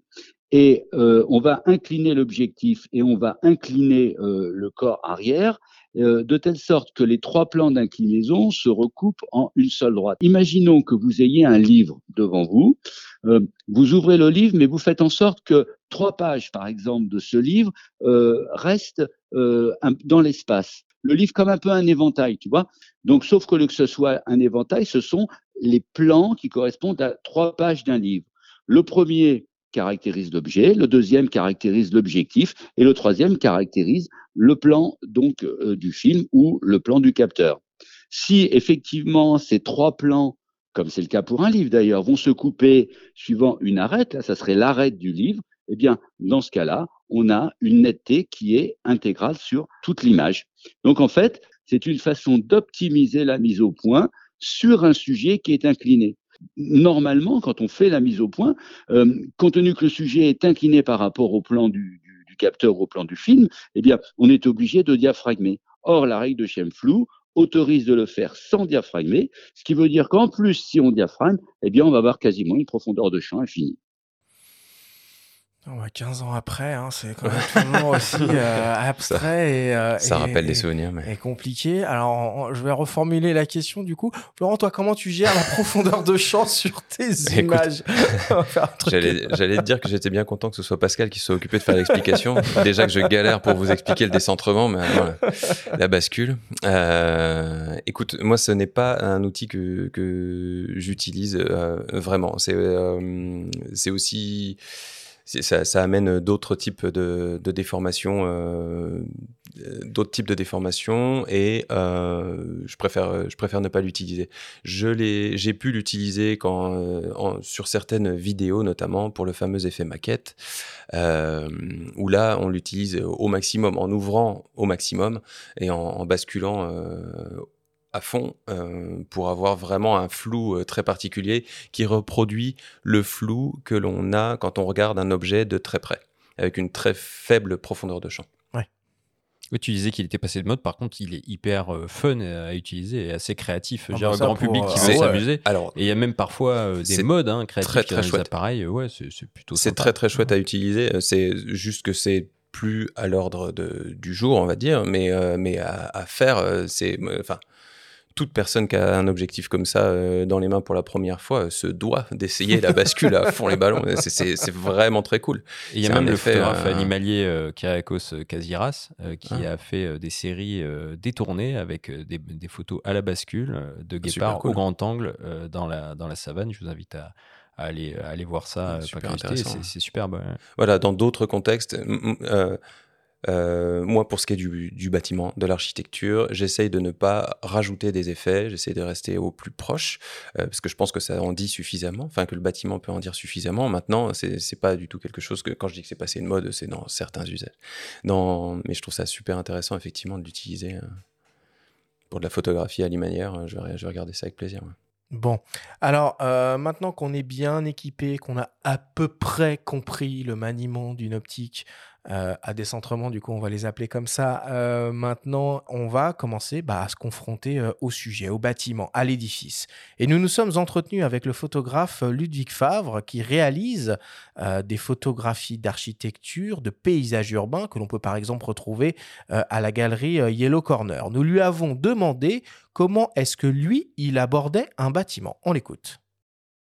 Et euh, on va incliner l'objectif et on va incliner euh, le corps arrière euh, de telle sorte que les trois plans d'inclinaison se recoupent en une seule droite. Imaginons que vous ayez un livre devant vous. Euh, vous ouvrez le livre, mais vous faites en sorte que trois pages, par exemple, de ce livre euh, restent dans l'espace. Le livre comme un peu un éventail, tu vois. Donc, sauf que que ce soit un éventail, ce sont les plans qui correspondent à trois pages d'un livre. Le premier caractérise l'objet, le deuxième caractérise l'objectif et le troisième caractérise le plan donc euh, du film ou le plan du capteur. Si effectivement ces trois plans, comme c'est le cas pour un livre d'ailleurs, vont se couper suivant une arête, là ça serait l'arête du livre, eh bien dans ce cas-là, on a une netteté qui est intégrale sur toute l'image. Donc en fait, c'est une façon d'optimiser la mise au point sur un sujet qui est incliné. Normalement, quand on fait la mise au point, euh, compte tenu que le sujet est incliné par rapport au plan du, du- du capteur, au plan du film, eh bien, on est obligé de diaphragmer. Or, la règle de Schemflou autorise de le faire sans diaphragmer, ce qui veut dire qu'en plus, si on diaphragme, eh bien, on va avoir quasiment une profondeur de champ infinie. Oh, bah, 15 ans après, hein, c'est quand même toujours aussi euh, abstrait et, euh, Ça et- rappelle des souvenirs, mais- et compliqué. Alors, je vais reformuler la question du coup. Florent, toi, comment tu gères la profondeur de champ sur tes Écoute, images? J'allais te dire que j'étais bien content que ce soit Pascal qui soit occupé de faire l'explication. Déjà que je galère pour vous expliquer le décentrement, mais voilà, la bascule. Euh, écoute, moi, ce n'est pas un outil que, que j'utilise euh, vraiment. C'est euh, c'est aussi. Ça, ça amène d'autres types de, de déformations euh, d'autres types de déformations et je préfère je préfère ne pas l'utiliser. Je l'ai j'ai pu l'utiliser quand sur certaines vidéos notamment pour le fameux effet maquette où là on l'utilise au maximum en ouvrant au maximum et en, en basculant à fond euh, pour avoir vraiment un flou euh, très particulier qui reproduit le flou que l'on a quand on regarde un objet de très près, avec une très faible profondeur de champ. Oui, tu disais qu'il était passé de mode, par contre, il est hyper euh, fun à utiliser et assez créatif. Ah J'ai bah un grand public qui euh, veut ouais. s'amuser. Alors, Et il y a même parfois des c'est modes hein, créatifs très, très des chouette. appareils. Ouais, c'est plutôt C'est très très chouette à utiliser. Euh, C'est juste que c'est plus à l'ordre de- du jour, on va dire, mais, euh, mais à, à faire, euh, c'est. Enfin. Toute personne qui a un objectif comme ça euh, dans les mains pour la première fois euh, se doit d'essayer la bascule à fond les ballons. C'est- vraiment très cool. Il y a même le effet, photographe euh, animalier Kyriakos Kaziras qui Ah. a fait des séries détournées avec des, des photos à la bascule de Ah, super cool. au grand angle dans, la, dans la savane. Je vous invite à, à aller, à aller voir ça. Super intéressant, C'est superbe. ouais. Voilà, dans d'autres contextes, euh, euh, moi, pour ce qui est du, du bâtiment, de l'architecture, j'essaye de ne pas rajouter des effets, j'essaye de rester au plus proche, euh, parce que je pense que ça en dit suffisamment, enfin que le bâtiment peut en dire suffisamment. Maintenant, c'est pas du tout quelque chose que, quand je dis que c'est passé de mode, c'est dans certains usages. Dans, mais je trouve ça super intéressant, effectivement, de l'utiliser euh, pour de la photographie à l'imanière. Je vais, je vais regarder ça avec plaisir. Bon, alors maintenant qu'on est bien équipé, qu'on a à peu près compris le maniement d'une optique euh, à décentrement, du coup on va les appeler comme ça, euh, maintenant on va commencer bah, à se confronter euh, au sujet, au bâtiment, à l'édifice. Et nous nous sommes entretenus avec le photographe Ludwig Favre qui réalise des photographies d'architecture, de paysages urbains que l'on peut par exemple retrouver à la galerie Yellow Corner. Nous lui avons demandé comment est-ce que lui, il abordait un bâtiment. On l'écoute.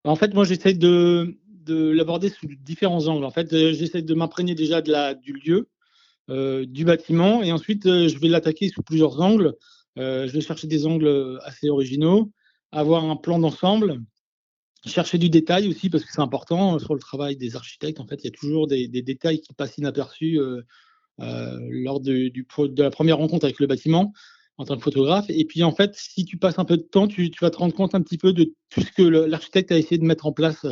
En fait, moi, j'essaie de, de l'aborder sous différents angles. En fait, euh, j'essaie de m'imprégner déjà de la, du lieu, euh, du bâtiment, et ensuite, euh, je vais l'attaquer sous plusieurs angles. Je vais chercher des angles assez originaux, avoir un plan d'ensemble, chercher du détail aussi, parce que c'est important sur le travail des architectes. En fait, il y a toujours des, détails qui passent inaperçus lors de, la première rencontre avec le bâtiment en tant que photographe. Et puis, en fait, si tu passes un peu de temps, tu, vas te rendre compte un petit peu de tout ce que l'architecte a essayé de mettre en place.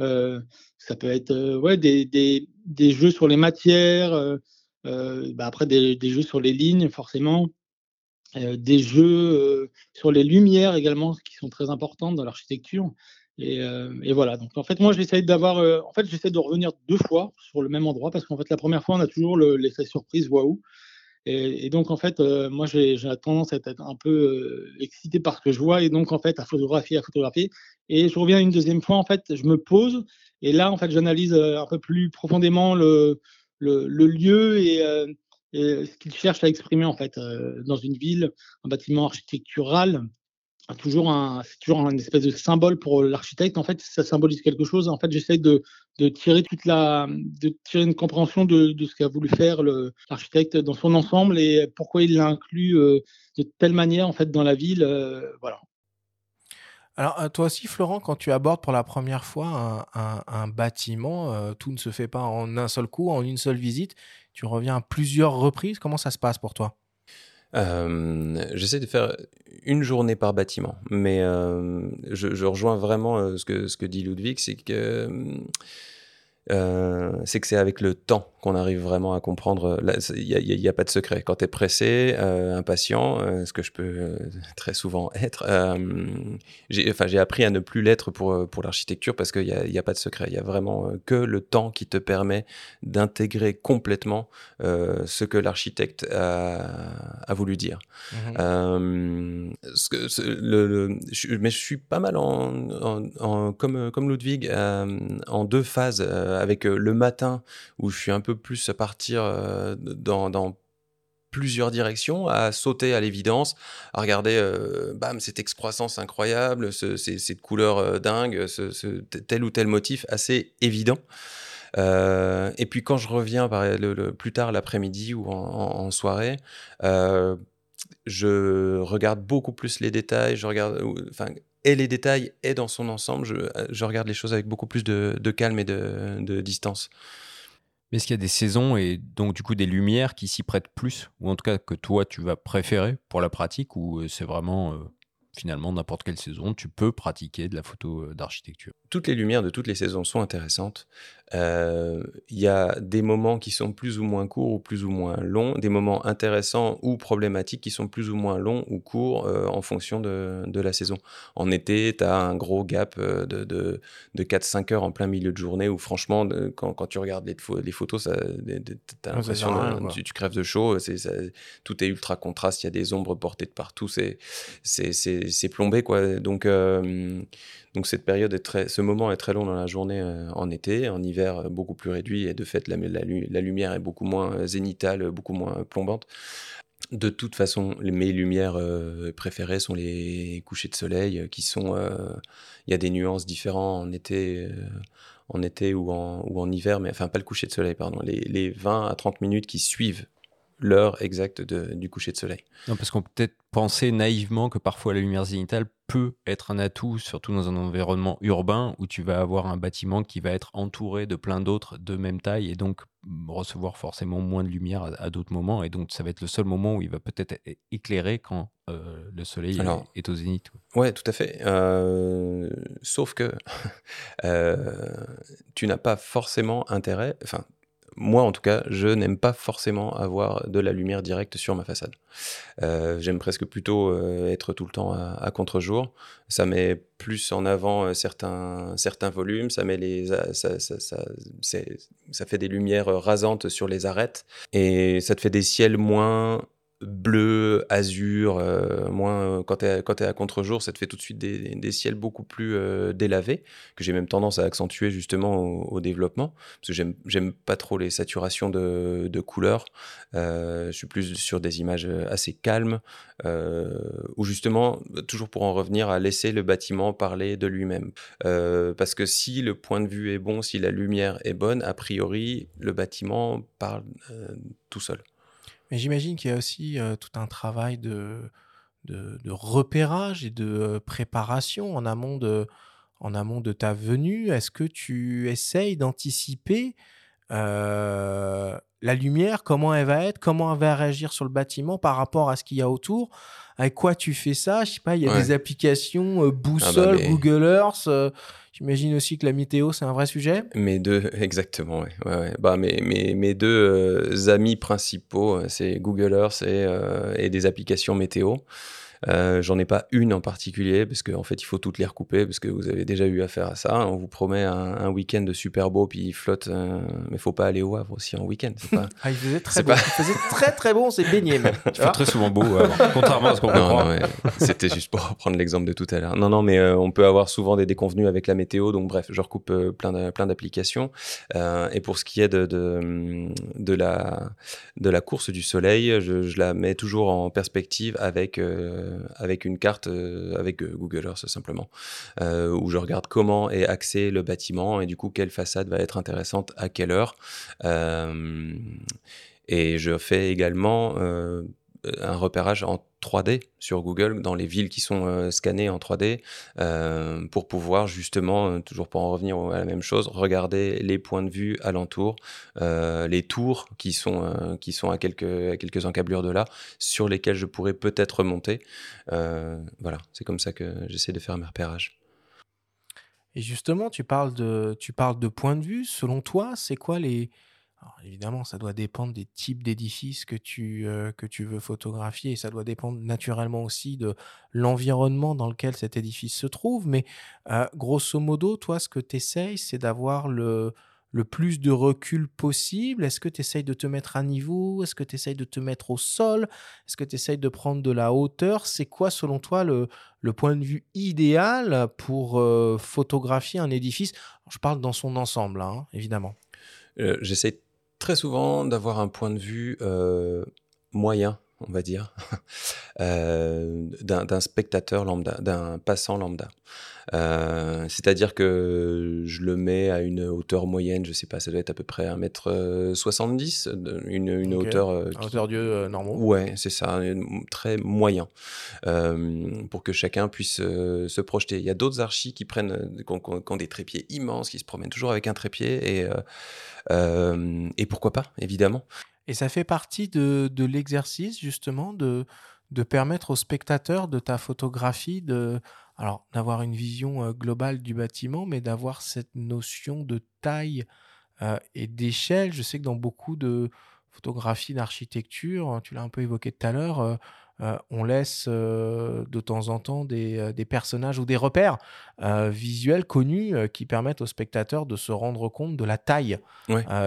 Euh, ça peut être euh, ouais, des, des, des jeux sur les matières, euh, bah après des, des jeux sur les lignes, forcément, des jeux sur les lumières également, qui sont très importantes dans l'architecture. Et, et voilà. Donc en fait, moi, j'essaie d'avoir, en fait, j'essaie de revenir deux fois sur le même endroit parce qu'en fait, la première fois, on a toujours le- l'effet surprise, waouh. Et, donc en fait, euh, moi, j'ai tendance à être un peu euh, excité par ce que je vois et donc en fait, à photographier, à photographier. Et je reviens une deuxième fois, en fait, je me pose et là, en fait, j'analyse euh, un peu plus profondément le, le, lieu et, euh, ce qu'il cherche à exprimer en fait dans une ville, un bâtiment architectural toujours un, c'est toujours un espèce de symbole pour l'architecte. En fait, ça symbolise quelque chose. En fait, j'essaie de, tirer toute la, de tirer une compréhension de, ce qu'a voulu faire l'architecte dans son ensemble et pourquoi il l'a inclus euh, de telle manière en fait dans la ville. euh, voilà. Alors, euh, toi aussi, Florent, quand tu abordes pour la première fois un, bâtiment, euh, tout ne se fait pas en un seul coup, en une seule visite. Tu reviens à plusieurs reprises. Comment ça se passe pour toi? Euh, J'essaie de faire une journée par bâtiment, mais euh, je, je rejoins vraiment euh, ce, ce que dit Ludwig, c'est que euh, c'est que c'est avec le temps qu'on arrive vraiment à comprendre. Il n'y a, pas de secret. Quand tu es pressé, euh, impatient, euh, ce que je peux euh, très souvent être, euh, j'ai enfin, appris à ne plus l'être pour, euh, pour l'architecture parce qu'il n'y a, a pas de secret. Il y a vraiment euh, que le temps qui te permet d'intégrer complètement euh, ce que l'architecte a, a voulu dire. Euh, ce que, ce- le, le- je- mais je suis pas mal en, en- en- comme, comme Ludwig euh, en deux phases, euh, avec euh, le matin où je suis un peu plus à partir euh, dans, plusieurs directions, à sauter à l'évidence, à regarder, euh, bam, cette excroissance incroyable, cette couleur euh, dingue, ce, tel ou tel motif assez évident. Euh, et puis quand je reviens plus tard l'après-midi ou en, en- soirée, euh, je regarde beaucoup plus les détails, je regarde, enfin, et les détails et dans son ensemble, je, je regarde les choses avec beaucoup plus de, de calme et de, de distance. Mais est-ce qu'il y a des saisons et donc du coup des lumières qui s'y prêtent plus? Ou en tout cas que toi tu vas préférer pour la pratique Ou euh, c'est vraiment euh, finalement n'importe quelle saison, tu peux pratiquer de la photo euh, d'architecture? Toutes les lumières de toutes les saisons sont intéressantes. Euh, Il y a des moments qui sont plus ou moins courts ou plus ou moins longs, des moments intéressants ou problématiques qui sont plus ou moins longs ou courts euh, en fonction de, de, la saison. En été, tu as un gros gap euh, de, de, de 4-5 heures en plein milieu de journée où franchement, quand, quand, tu regardes les, les photos, tu as l'impression que tu, tu, crèves de chaud, ça, tout est ultra contraste, il y a des ombres portées de partout, c'est plombé. Quoi. Donc, euh, donc cette période est très, ce moment est très long dans la journée euh, en été, en hiver euh, beaucoup plus réduit et de fait la, la, lumière est beaucoup moins euh, zénitale, beaucoup moins plombante. De toute façon, mes lumières préférées sont les couchers de soleil, qui sont, il y a des nuances différentes en été, en été ou en, ou en hiver, mais enfin pas le coucher de soleil, pardon, les, les 20 à 30 minutes qui suivent l'heure exacte de, du coucher de soleil. Non, parce qu'on peut peut-être penser naïvement que parfois la lumière zénitale peut être un atout, surtout dans un environnement urbain où tu vas avoir un bâtiment qui va être entouré de plein d'autres de même taille et donc recevoir forcément moins de lumière à, à d'autres moments. Et donc ça va être le seul moment où il va peut-être éclairer quand euh, le soleil Alors, est, au zénith. Ouais, tout à fait. Euh, sauf que euh, tu n'as pas forcément intérêt, enfin moi en tout cas, je n'aime pas forcément avoir de la lumière directe sur ma façade. Euh, J'aime presque plutôt euh, être tout le temps à, contre-jour. Ça met plus en avant euh, certains, certains volumes, ça, met les, ça, ça, ça, ça fait des lumières rasantes sur les arêtes et ça te fait des ciels moins bleu, azur, euh, moins quand tu es, à contre-jour, ça te fait tout de suite des, ciels beaucoup plus euh, délavés, que j'ai même tendance à accentuer justement au, développement, parce que j'aime pas trop les saturations de, de couleurs, euh, je suis plus sur des images assez calmes, euh, ou justement, toujours pour en revenir, à laisser le bâtiment parler de lui-même. Euh, parce que si le point de vue est bon, si la lumière est bonne, a priori, le bâtiment parle euh, tout seul. Mais j'imagine qu'il y a aussi tout un travail de, repérage et de préparation en amont de ta venue. Est-ce que tu essayes d'anticiper euh, la lumière, comment elle va être, comment elle va réagir sur le bâtiment par rapport à ce qu'il y a autour Avec quoi tu fais ça? Je sais pas, il y a ouais. des applications euh, boussole, ah bah mais... Google Earth. Euh, J'imagine aussi que la météo, c'est un vrai sujet. Mes deux, exactement, ouais. ouais. Bah, mes, mes, mes deux euh, amis principaux, c'est Google Earth et, et des applications météo. Euh, J'en ai pas une en particulier parce qu'en en fait il faut toutes les recouper parce que vous avez déjà eu affaire à ça. On vous promet un, un week-end de super beau puis il flotte, euh, mais faut pas aller au Havre aussi en week-end. Pas... ah, il faisait très. Pas... Il faisait très très bon, c'est baigné même. il fait très souvent beau, euh, contrairement à ce qu'on comprend. Ouais. C'était juste pour reprendre l'exemple de tout à l'heure. Non non, mais euh, on peut avoir souvent des déconvenus avec la météo, donc bref, je recoupe euh, plein plein d'applications. et pour ce qui est de, de, de la de la course du soleil, je, je la mets toujours en perspective avec avec une carte avec Google Earth simplement, euh, où je regarde comment est axé le bâtiment et du coup quelle façade va être intéressante à quelle heure. Euh, et je fais également euh, un repérage en 3D sur Google dans les villes qui sont euh, scannées en 3D euh, pour pouvoir justement, euh, toujours pour en revenir à la même chose, regarder les points de vue alentour, euh, les tours qui sont, euh, qui sont à, quelques, quelques encablures de là, sur lesquelles je pourrais peut-être remonter. voilà, c'est comme ça que j'essaie de faire mes repérages. Et justement, tu parles de, tu parles de points de vue. Selon toi, c'est quoi les, évidemment, ça doit dépendre des types d'édifices que tu, euh, que tu veux photographier et ça doit dépendre naturellement aussi de l'environnement dans lequel cet édifice se trouve. Mais euh, grosso modo, toi, ce que tu essayes, c'est d'avoir le, le plus de recul possible. Est-ce que tu essayes de te mettre à niveau? Est-ce que tu essayes de te mettre au sol? Est-ce que tu essayes de prendre de la hauteur? C'est quoi, selon toi, le, le point de vue idéal pour euh, photographier un édifice? Je parle dans son ensemble, hein, évidemment. J'essaie très souvent d'avoir un point de vue euh, moyen, on va dire. euh, d'un spectateur lambda, d'un passant lambda. Euh, c'est-à-dire que je le mets à une hauteur moyenne, je sais pas, ça doit être à peu près 1m70, une, une hauteur... Euh, hauteur Dieu normaux Ouais, c'est ça, très moyen, pour que chacun puisse se projeter. Il y a d'autres archis qui prennent, qui ont, des trépieds immenses, qui se promènent toujours avec un trépied, et, et pourquoi pas, évidemment. Et ça fait partie de, de l'exercice, justement, de, de permettre aux spectateurs de ta photographie de alors d'avoir une vision globale du bâtiment, mais d'avoir cette notion de taille et d'échelle. Je sais que dans beaucoup de photographies d'architecture, hein, tu l'as un peu évoqué tout à l'heure, euh, on laisse euh, de temps en temps des, euh, personnages ou des repères visuels connus qui permettent aux spectateurs de se rendre compte de la taille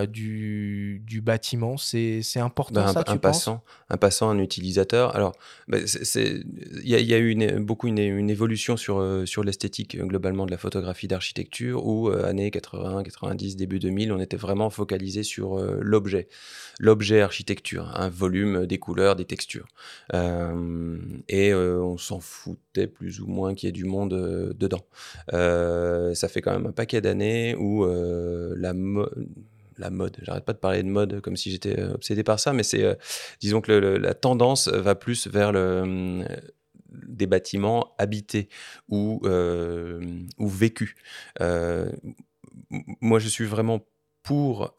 du, bâtiment. C'est important, ben, ça, un, passant, un passant, un utilisateur. Alors, ben, il y, a eu une, beaucoup une, évolution sur, sur l'esthétique globalement de la photographie d'architecture où, années 80, 90, début 2000, on était vraiment focalisé sur l'objet. L'objet architecture, un volume, des couleurs, des textures. Euh, et euh, on s'en foutait plus ou moins qu'il y ait du monde euh, dedans. ça fait quand même un paquet d'années où la mode. J'arrête pas de parler de mode comme si j'étais obsédé par ça, mais c'est, disons que la tendance va plus vers le, des bâtiments habités ou, ou vécus. moi, je suis vraiment pour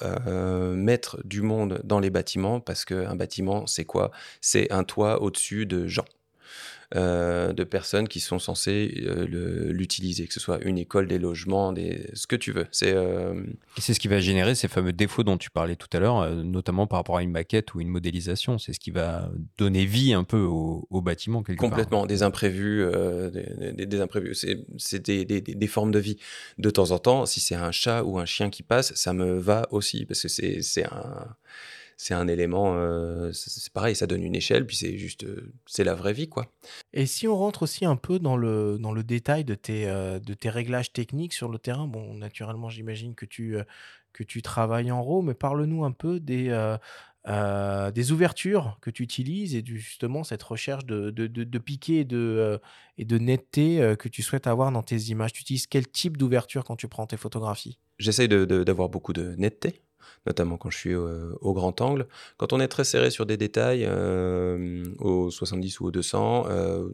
mettre du monde dans les bâtiments, parce qu'un bâtiment, c'est quoi? C'est un toit au-dessus de gens. Euh, de personnes qui sont censées euh, l'utiliser, que ce soit une école, des logements, des... ce que tu veux. C'est euh, c'est ce qui va générer ces fameux défauts dont tu parlais tout à l'heure, notamment par rapport à une maquette ou une modélisation. C'est ce qui va donner vie un peu au, bâtiment quelque Complètement, des imprévus, des, des, imprévus. C'est des, des, formes de vie. De temps en temps, si c'est un chat ou un chien qui passe, ça me va aussi parce que c'est un c'est un élément, euh, c'est pareil, ça donne une échelle, puis c'est juste, euh, c'est la vraie vie, quoi. Et si on rentre aussi un peu dans le, dans le détail de tes, euh, de tes réglages techniques sur le terrain, bon, naturellement, j'imagine que tu, que tu travailles en RAW, mais parle-nous un peu des, des ouvertures que tu utilises et justement cette recherche de, de, de, piqué et de, et de netteté que tu souhaites avoir dans tes images. Tu utilises quel type d'ouverture quand tu prends tes photographies? J'essaye d'avoir beaucoup de netteté notamment quand je suis au, grand angle. Quand on est très serré sur des détails, euh, au 70 ou au 200, euh,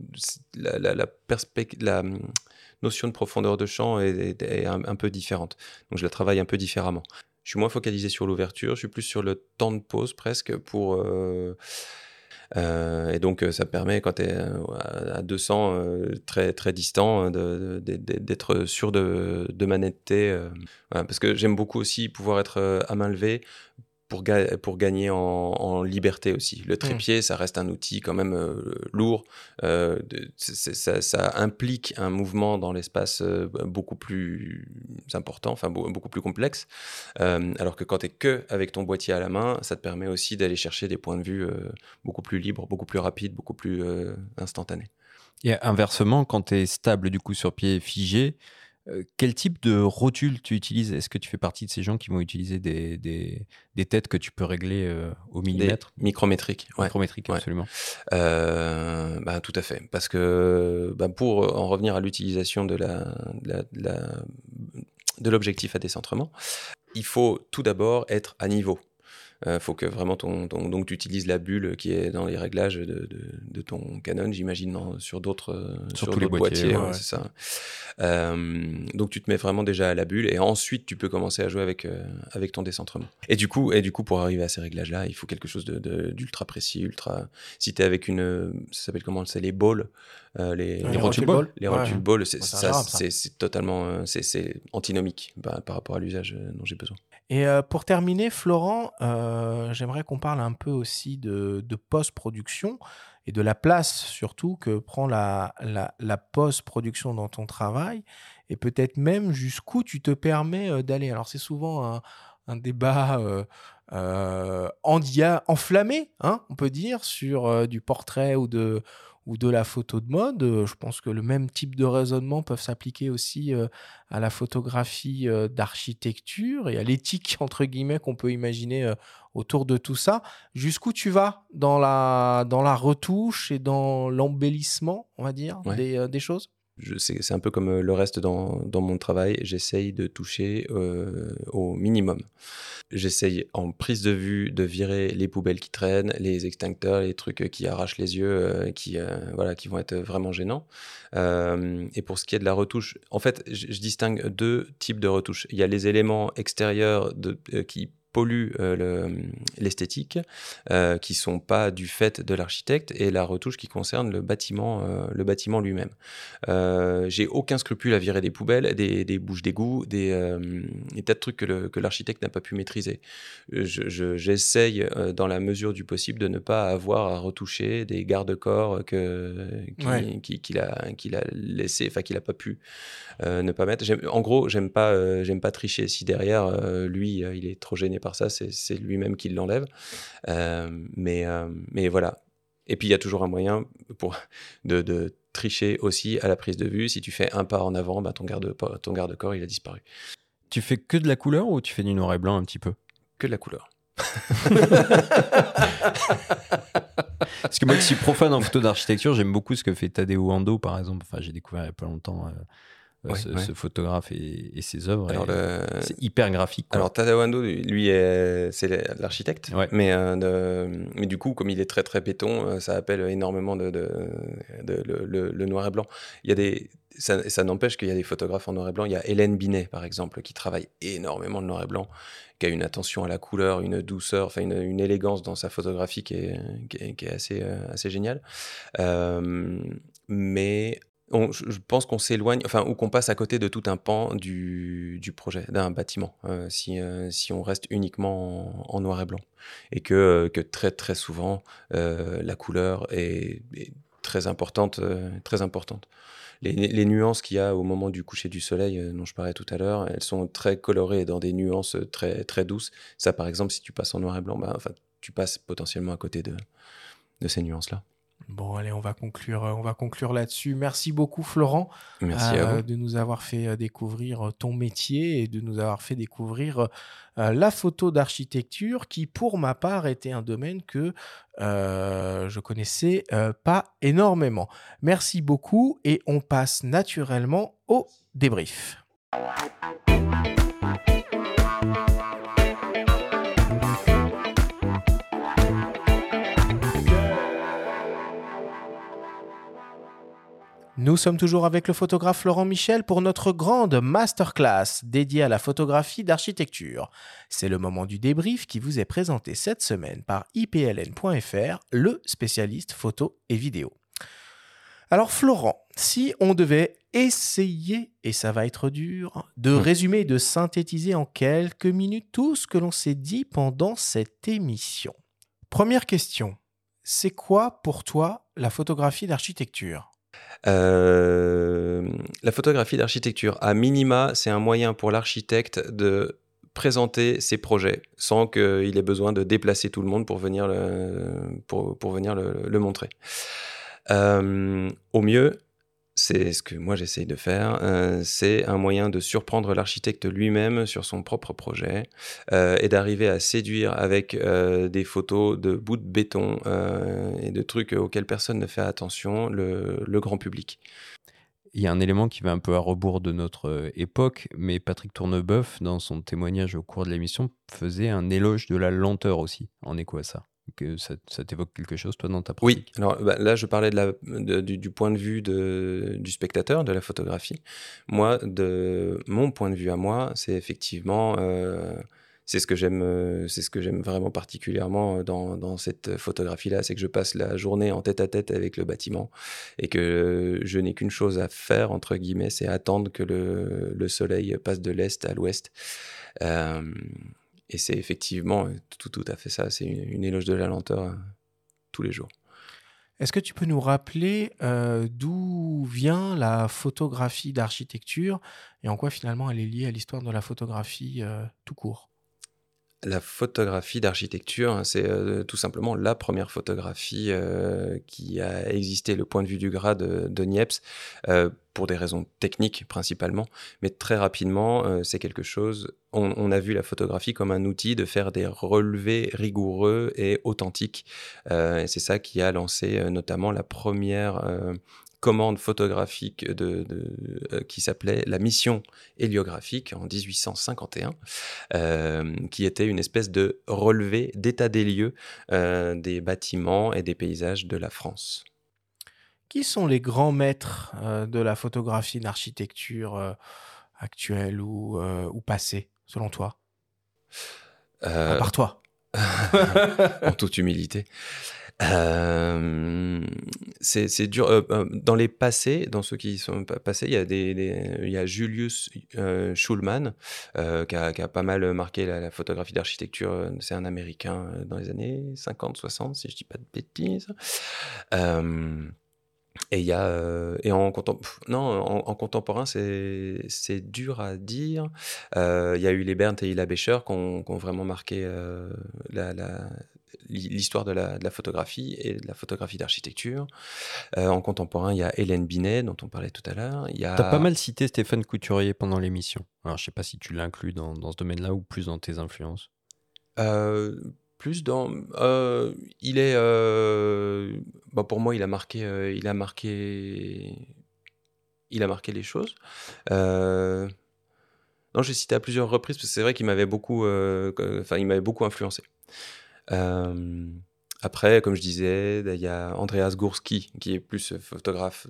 la, hum, notion de profondeur de champ est, un, peu différente. Donc je la travaille un peu différemment. Je suis moins focalisé sur l'ouverture, je suis plus sur le temps de pause presque pour... Euh, euh, et donc, euh, ça permet, quand tu es euh, à 200, très, très distant, d'être sûr de, de ma netteté. parce que j'aime beaucoup aussi pouvoir être à main levée, pour, pour gagner en, liberté aussi. Le mmh. trépied, ça reste un outil quand même euh, lourd. Euh, ça, implique un mouvement dans l'espace euh, beaucoup plus important, enfin beaucoup plus complexe. alors que quand tu es que avec ton boîtier à la main, ça te permet aussi d'aller chercher des points de vue beaucoup plus libres, beaucoup plus rapides, beaucoup plus instantanés. Et inversement, quand tu es stable du coup sur pied figé, quel type de rotule tu utilises? Est-ce que tu fais partie de ces gens qui vont utiliser des, des, têtes que tu peux régler euh, au millimètre? Micrométriques. Micrométriques, absolument. Euh, bah, tout à fait. Parce que bah, pour en revenir à l'utilisation de la, de l'objectif à décentrement, il faut tout d'abord être à niveau. Il euh, faut que vraiment ton, donc tu utilises la bulle qui est dans les réglages de, de, ton Canon, j'imagine, sur d'autres euh, sur, tous les boîtiers. c'est ça. Euh, donc tu te mets vraiment déjà à la bulle et ensuite tu peux commencer à jouer avec avec ton décentrement. Et du coup et du coup pour arriver à ces réglages là, il faut quelque chose de d'ultra précis, ultra. Si tu es avec une, ça s'appelle comment C'est les balls. les, les, rotule balls. Les rotule balls, c'est totalement c'est antinomique par, par rapport à l'usage dont j'ai besoin. Et pour terminer, Florent, j'aimerais qu'on parle un peu aussi de, post-production et de la place surtout que prend la, post-production dans ton travail et peut-être même jusqu'où tu te permets d'aller. Alors c'est souvent un, débat enflammé, hein, on peut dire, sur du portrait ou de, ou de la photo de mode. Euh, je pense que le même type de raisonnement peuvent s'appliquer aussi euh, à la photographie euh, d'architecture et à l'éthique, entre guillemets, qu'on peut imaginer autour de tout ça. Jusqu'où tu vas dans la, dans la retouche et dans l'embellissement, on va dire, des, des choses? C'est un peu comme euh, le reste dans, dans mon travail, j'essaye de toucher euh, au minimum. J'essaye en prise de vue de virer les poubelles qui traînent, les extincteurs, les trucs qui arrachent les yeux, euh, qui, voilà, qui vont être vraiment gênants. et pour ce qui est de la retouche, en fait, je, je distingue deux types de retouches. Il y a les éléments extérieurs de, qui polluent euh, l'esthétique, euh, qui sont pas du fait de l'architecte, et la retouche qui concerne le bâtiment, euh, le bâtiment lui-même. J'ai aucun scrupule à virer des poubelles, des, des bouches d'égout, des, des, tas de trucs que l'architecte n'a pas pu maîtriser. J'essaye, dans la mesure du possible, de ne pas avoir à retoucher des garde-corps qu'il qui, a, qu'il a laissé, enfin qu'il n'a pas pu ne pas mettre. En gros, j'aime pas, j'aime pas tricher. Si derrière, lui, il est trop gêné ça, c'est lui-même qui l'enlève. Euh, mais, euh, mais voilà. Et puis il y a toujours un moyen pour, de, tricher aussi à la prise de vue. Si tu fais un pas en avant, bah, ton garde-corps ton garde il a disparu. Tu fais que de la couleur ou tu fais du noir et blanc un petit peu? Que de la couleur. Parce que moi qui suis profane en photo d'architecture, j'aime beaucoup ce que fait Tadeo Ando par exemple. Enfin, j'ai découvert il n'y a pas longtemps. Euh, ce, photographe et, ses œuvres. C'est hyper graphique. Alors Tadao Ando, lui, c'est l'architecte, mais, euh, mais du coup, comme il est très très béton, euh, ça appelle énormément de, de, le, noir et blanc. Il y a des, ça, ça n'empêche qu'il y a des photographes en noir et blanc. Il y a Hélène Binet, par exemple, qui travaille énormément le noir et blanc, qui a une attention à la couleur, une douceur, enfin une, une élégance dans sa photographie qui est, qui est, assez, euh, assez géniale. mais je pense qu'on s'éloigne, enfin, ou qu'on passe à côté de tout un pan du, projet, d'un bâtiment, euh, si, euh, si on reste uniquement en, noir et blanc. Et que, euh, très, très souvent, la couleur est, très importante. très importante. Les, nuances qu'il y a au moment du coucher du soleil, dont je parlais tout à l'heure, elles sont très colorées dans des nuances très, très douces. Ça, par exemple, si tu passes en noir et blanc, bah, enfin, tu passes potentiellement à côté de ces nuances-là. Bon, allez, on va conclure, euh, on va conclure là-dessus. Merci beaucoup, Florent, euh, de nous avoir fait euh, découvrir ton métier et de nous avoir fait découvrir la photo d'architecture, qui, pour ma part, était un domaine que je connaissais pas énormément. Merci beaucoup et on passe naturellement au débrief. Nous sommes toujours avec le photographe Laurent Michel pour notre grande masterclass dédiée à la photographie d'architecture. C'est le moment du débrief qui vous est présenté cette semaine par ipln.fr, le spécialiste photo et vidéo. Alors Florent, si on devait essayer, et ça va être dur, de hmm. résumer et de synthétiser en quelques minutes tout ce que l'on s'est dit pendant cette émission. Première question, c'est quoi pour toi la photographie d'architecture? Euh, la photographie d'architecture, à minima, c'est un moyen pour l'architecte de présenter ses projets sans qu'il ait besoin de déplacer tout le monde pour venir le, montrer. Euh, au mieux, c'est ce que moi j'essaye de faire, euh, c'est un moyen de surprendre l'architecte lui-même sur son propre projet euh, et d'arriver à séduire avec euh, des photos de bouts de béton et de trucs auxquels personne ne fait attention le, grand public. Il y a un élément qui va un peu à rebours de notre époque, mais Patrick Tournebeuf, dans son témoignage au cours de l'émission, faisait un éloge de la lenteur aussi, en écho à ça que ça, t'évoque quelque chose, toi, dans ta pratique? Oui, alors bah, là, je parlais de la, du, point de vue de, du spectateur, de la photographie. Moi, de mon point de vue à moi, c'est effectivement. Euh, c'est ce que j'aime euh, c'est ce que j'aime vraiment particulièrement dans, dans cette photographie là c'est que je passe la journée en tête à tête avec le bâtiment et que je n'ai qu'une chose à faire entre guillemets c'est attendre que le, le soleil passe de l'est à l'ouest euh, et c'est effectivement tout, tout à fait ça. C'est une, éloge de la lenteur euh, tous les jours. Est-ce que tu peux nous rappeler euh, d'où vient la photographie d'architecture et en quoi finalement elle est liée à l'histoire de la photographie euh, tout court? La photographie d'architecture, hein, c'est euh, tout simplement la première photographie euh, qui a existé, le point de vue du grade de, de Niepce, euh, pour des raisons techniques principalement, mais très rapidement, c'est quelque chose, on, a vu la photographie comme un outil de faire des relevés rigoureux et authentiques. c'est ça qui a lancé notamment la première commande photographique de, de euh, qui s'appelait la mission héliographique en 1851, euh, qui était une espèce de relevé d'état des lieux euh, des bâtiments et des paysages de la France. Qui sont les grands maîtres de la photographie d'architecture actuelle ou, ou passée, selon toi? À part toi. en toute humilité. Euh, c'est dur. Euh, euh, dans les passés, dans ceux qui sont passés, il y a, des, il y a Julius euh, Schulman euh, qui, a, qui, a, pas mal marqué la, photographie d'architecture. C'est un Américain dans les années 50-60, si je dis pas de bêtises. Et il y a et en, non, en, contemporain c'est dur à dire. Il y a eu les Berndt et Hilla Becher qui ont, vraiment marqué la l'histoire de la, de la, photographie et de la photographie d'architecture. Euh, en contemporain, il y a Hélène Binet, dont on parlait tout à l'heure. Y a... T'as pas mal cité Stéphane Couturier pendant l'émission. Alors, je sais pas si tu l'inclus dans, dans ce domaine-là ou plus dans tes influences. Euh, plus dans euh, il est euh, bah pour moi il a marqué euh, il a marqué il a marqué les choses non j'ai cité à plusieurs reprises parce que c'est vrai qu'il m'avait beaucoup enfin il m'avait beaucoup influencé après comme je disais il y a Andreas Gursky qui est plus photographe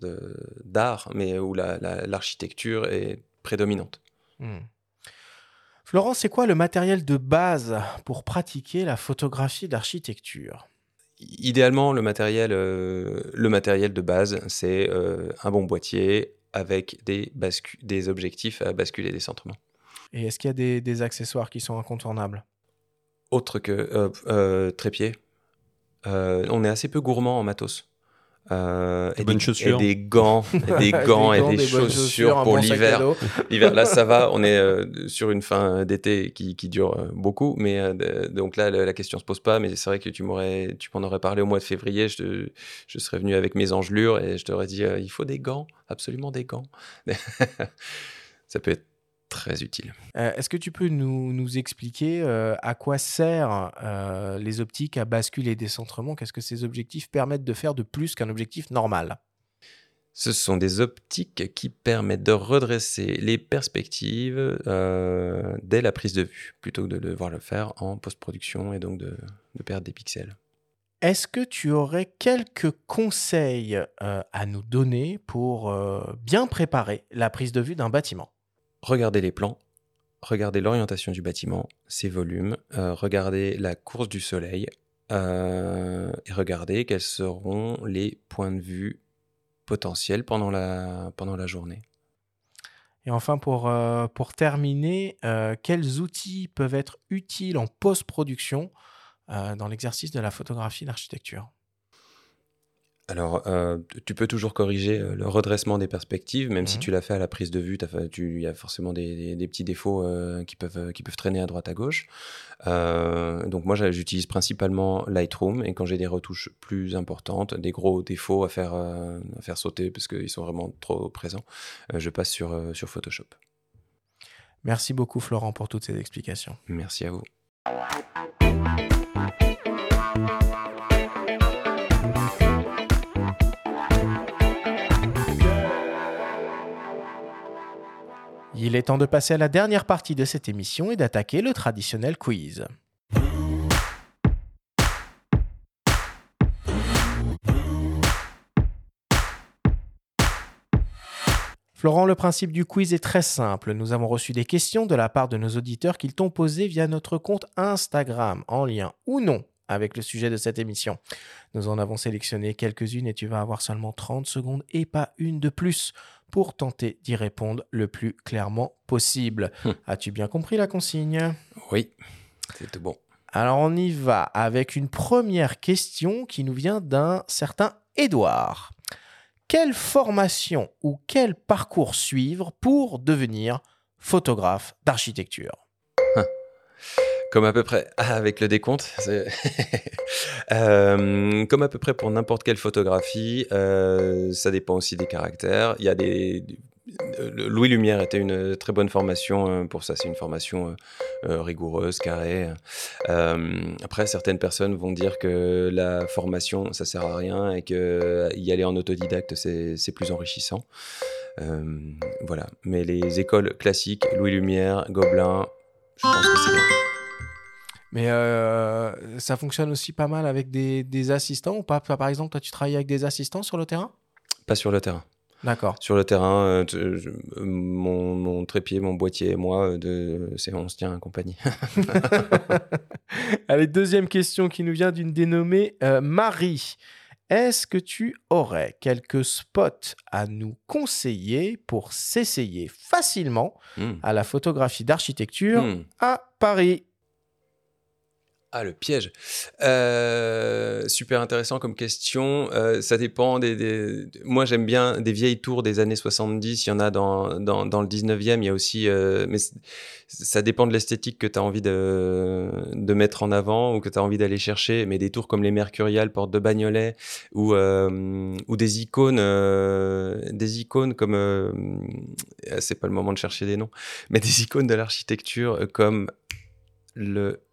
d'art mais où l'architecture la, la, est prédominante mmh. Florent, c'est quoi le matériel de base pour pratiquer la photographie d'architecture? Idéalement, le matériel, euh, le matériel de base, c'est euh, un bon boîtier avec des, des objectifs à basculer des centrements. Et est-ce qu'il y a des, des, accessoires qui sont incontournables? Autre que euh, euh trépied. on est assez peu gourmand en matos. Euh, et, des, chaussures. et des gants, et des gants et des, des chaussures, chaussures pour bon l'hiver. L'hiver, là, ça va. On est euh, sur une fin d'été qui, qui, dure euh, beaucoup, mais euh, donc là, la, la, question se pose pas. Mais c'est vrai que tu m'aurais, tu m'en aurais parlé au mois de février. Je, te, je serais venu avec mes engelures et je t'aurais dit, euh, il faut des gants, absolument des gants. ça peut être très utile. Euh, Est-ce que tu peux nous, nous expliquer euh, à quoi servent euh, les optiques à bascule et décentrement Qu'est-ce que ces objectifs permettent de faire de plus qu'un objectif normal? Ce sont des optiques qui permettent de redresser les perspectives dès la prise de vue, plutôt que de devoir le faire en post-production et donc de, de, perdre des pixels. Est-ce que tu aurais quelques conseils à nous donner pour bien préparer la prise de vue d'un bâtiment? Regardez les plans, regardez l'orientation du bâtiment, ses volumes, euh, regardez la course du soleil euh, et regardez quels seront les points de vue potentiels pendant la, journée. Et enfin, pour, euh, pour terminer, quels outils peuvent être utiles en post-production dans l'exercice de la photographie d'architecture alors, euh, tu peux toujours corriger euh, le redressement des perspectives, même mmh. si tu l'as fait à la prise de vue, il y a forcément des, des, des petits défauts euh, qui, peuvent, qui peuvent traîner à droite à gauche. Euh, donc moi, j'utilise principalement Lightroom, et quand j'ai des retouches plus importantes, des gros défauts à faire, à faire sauter parce qu'ils sont vraiment trop présents, je passe sur, sur Photoshop. Merci beaucoup Florent pour toutes ces explications. Merci à vous. Il est temps de passer à la dernière partie de cette émission et d'attaquer le traditionnel quiz. Florent, le principe du quiz est très simple. Nous avons reçu des questions de la part de nos auditeurs qu'ils t'ont posées via notre compte Instagram, en lien ou non avec le sujet de cette émission. Nous en avons sélectionné quelques-unes et tu vas avoir seulement 30 secondes et pas une de plus pour tenter d'y répondre le plus clairement possible. Hum. As-tu bien compris la consigne? Oui, c'est tout bon. Alors on y va avec une première question qui nous vient d'un certain Édouard. Quelle formation ou quel parcours suivre pour devenir photographe d'architecture? Comme à peu près ah, avec le décompte. Euh, comme à peu près pour n'importe quelle photographie, euh, ça dépend aussi des caractères. Il y a des Louis Lumière était une très bonne formation euh, pour ça. C'est une formation rigoureuse, carrée. Après, certaines personnes vont dire que la formation, ça sert à rien et que y aller en autodidacte, c'est plus enrichissant. Voilà. Mais les écoles classiques, Louis Lumière, Gobelin, je pense que c'est bien. Mais euh, ça fonctionne aussi pas mal avec des, des assistants ou pas? Par exemple, toi, tu travailles avec des assistants sur le terrain? Pas sur le terrain. D'accord. Sur le terrain, euh, je- euh, mon, mon trépied, mon boîtier et moi, de, c'est on se tient à compagnie. Allez, deuxième question qui nous vient d'une dénommée euh, Marie. Est-ce que tu aurais quelques spots à nous conseiller pour s'essayer facilement Hmm. à la photographie d'architecture Hmm. à Paris? Ah, le piège. Euh, super intéressant comme question. Euh, ça dépend des, Moi, j'aime bien des vieilles tours des années 70. Il y en a dans, dans, le 19e. Il y a aussi. euh, mais ça dépend de l'esthétique que tu as envie de, de mettre en avant ou que tu as envie d'aller chercher. Mais des tours comme les Mercuriales, Porte de Bagnolet ou, ou des icônes. des icônes comme. c'est pas le moment de chercher des noms. Mais des icônes de l'architecture comme le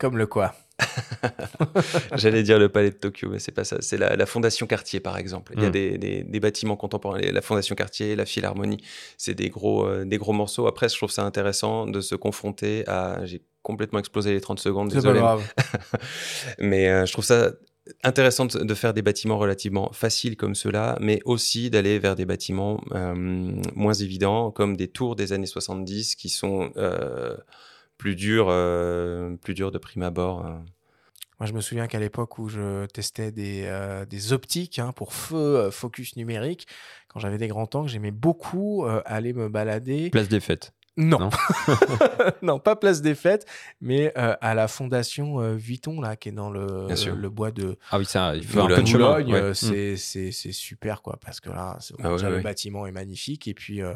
Comme le quoi J'allais dire le palais de Tokyo, mais c'est pas ça. C'est la, la Fondation Cartier, par exemple. Il y a Mm. des, des- des bâtiments contemporains. La Fondation Cartier, la Philharmonie, c'est des gros, euh, des gros morceaux. Après, je trouve ça intéressant de se confronter à. J'ai complètement explosé les 30 secondes. C'est pas désolé. grave. mais euh, je trouve ça intéressant de, faire des bâtiments relativement faciles comme ceux-là, mais aussi d'aller vers des bâtiments euh, moins évidents, comme des tours des années 70 qui sont plus durs, euh, plus durs de prime abord. euh. Moi, je me souviens qu'à l'époque où je testais des, euh, des optiques hein, pour feu euh, focus numérique, quand j'avais des grands angles, j'aimais beaucoup euh, aller me balader. Place des fêtes. Non. Non non, pas place des fêtes, mais euh, à la fondation euh, Vuitton, là, qui est dans le, le bois de Ah oui, ça, il faut un peu de Boulogne. chemin. Boulogne, ouais. euh, Mm. c'est super, quoi, parce que là, Ah déjà, le bâtiment est magnifique, et puis euh,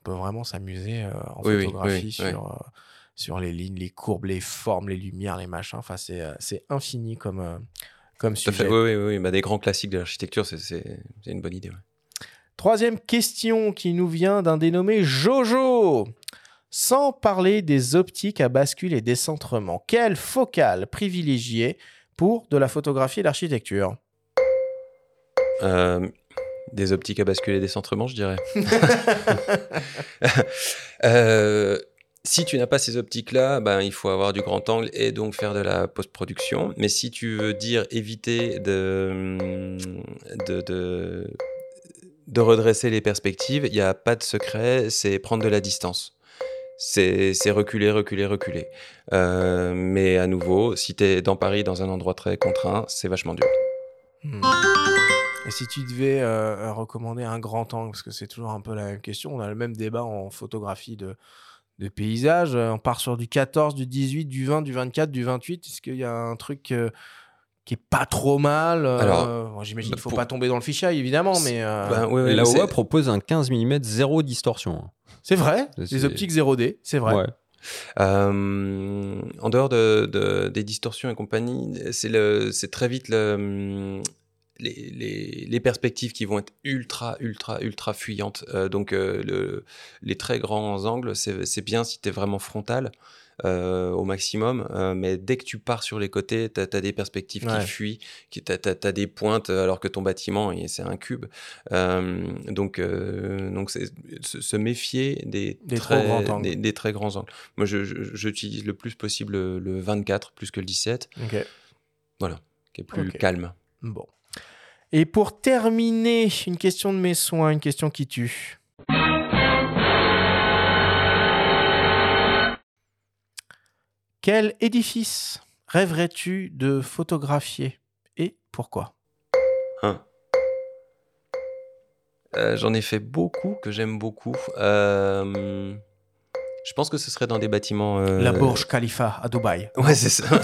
on peut vraiment s'amuser euh, en Oui, oui, photographie oui, sur, oui. euh, sur les lignes, les courbes, les formes, les lumières, les machins. Enfin, c'est euh, c'est infini comme, euh, comme Tout sujet. fait. Oui, oui, oui. Bah, des grands classiques de l'architecture, c'est- c'est c'est une bonne idée. ouais. Troisième question qui nous vient d'un dénommé Jojo. Sans parler des optiques à bascule et décentrement, quelle focale privilégier pour de la photographie et l'architecture? Euh, des optiques à basculer des centrements, je dirais. Euh, si tu n'as pas ces optiques-là, ben, il faut avoir du grand angle et donc faire de la post-production. Mais si tu veux dire éviter de, de, de, de redresser les perspectives, il n'y a pas de secret, c'est prendre de la distance. C'est c'est reculer, reculer, reculer. Euh, mais à nouveau, si tu es dans Paris, dans un endroit très contraint, c'est vachement dur. Hmm. Et si tu devais euh, recommander un grand angle, parce que c'est toujours un peu la même question, on a le même débat en photographie de, de paysage, euh, on part sur du 14, du 18, du 20, du 24, du 28, est-ce qu'il y a un truc euh, qui est pas trop mal euh, Alors, bon, J'imagine bah, qu'il faut pour- pas tomber dans le fichier, évidemment, mais euh, Ben, ouais, ouais, Et la OA propose un 15 mm zéro distorsion. c'est vrai, C'est- les optiques 0D, c'est vrai. Ouais. Euh, en dehors de, de- des distorsions et compagnie, c'est le- c'est très vite le, les, les- les perspectives qui vont être ultra, ultra, ultra fuyantes. Euh, donc, euh, le- les très grands angles, c'est bien si tu es vraiment frontal. euh, au maximum, mais dès que tu pars sur les côtés, tu as, des perspectives Ouais. qui fuient, qui tu as, des pointes alors que ton bâtiment, c'est un cube. Donc, donc c'est se, méfier des, très, grands angles. des, des très grands angles. Moi, je- je- j'utilise le plus possible le, le 24 plus que le 17. Ok. Voilà, qui est plus calme. Bon. Et pour terminer, une question de mes soins, une question qui tue. Quel édifice rêverais-tu de photographier et pourquoi? Hein. Euh, J'en ai fait beaucoup que j'aime beaucoup. Euh, Je pense que ce serait dans des bâtiments. euh, La Burj Khalifa à Dubaï. Ouais, c'est ça.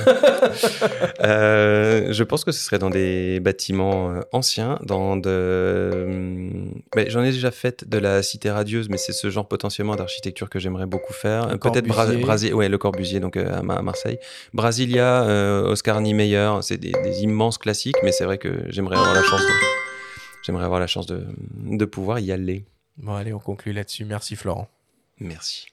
Euh, je pense que ce serait dans des bâtiments euh, anciens, dans de. hum, J'en ai déjà fait de la cité radieuse, mais c'est ce genre potentiellement d'architecture que j'aimerais beaucoup faire. Peut-être Bra. Brasi- ouais, le Corbusier, donc à, Ma- à Marseille. Brasilia, euh, Oscar Niemeyer, c'est des, des immenses classiques, mais c'est vrai que j'aimerais avoir la chance de. J'aimerais avoir la chance de, de pouvoir y aller. Bon, allez, on conclut là-dessus. Merci, Florent. Merci.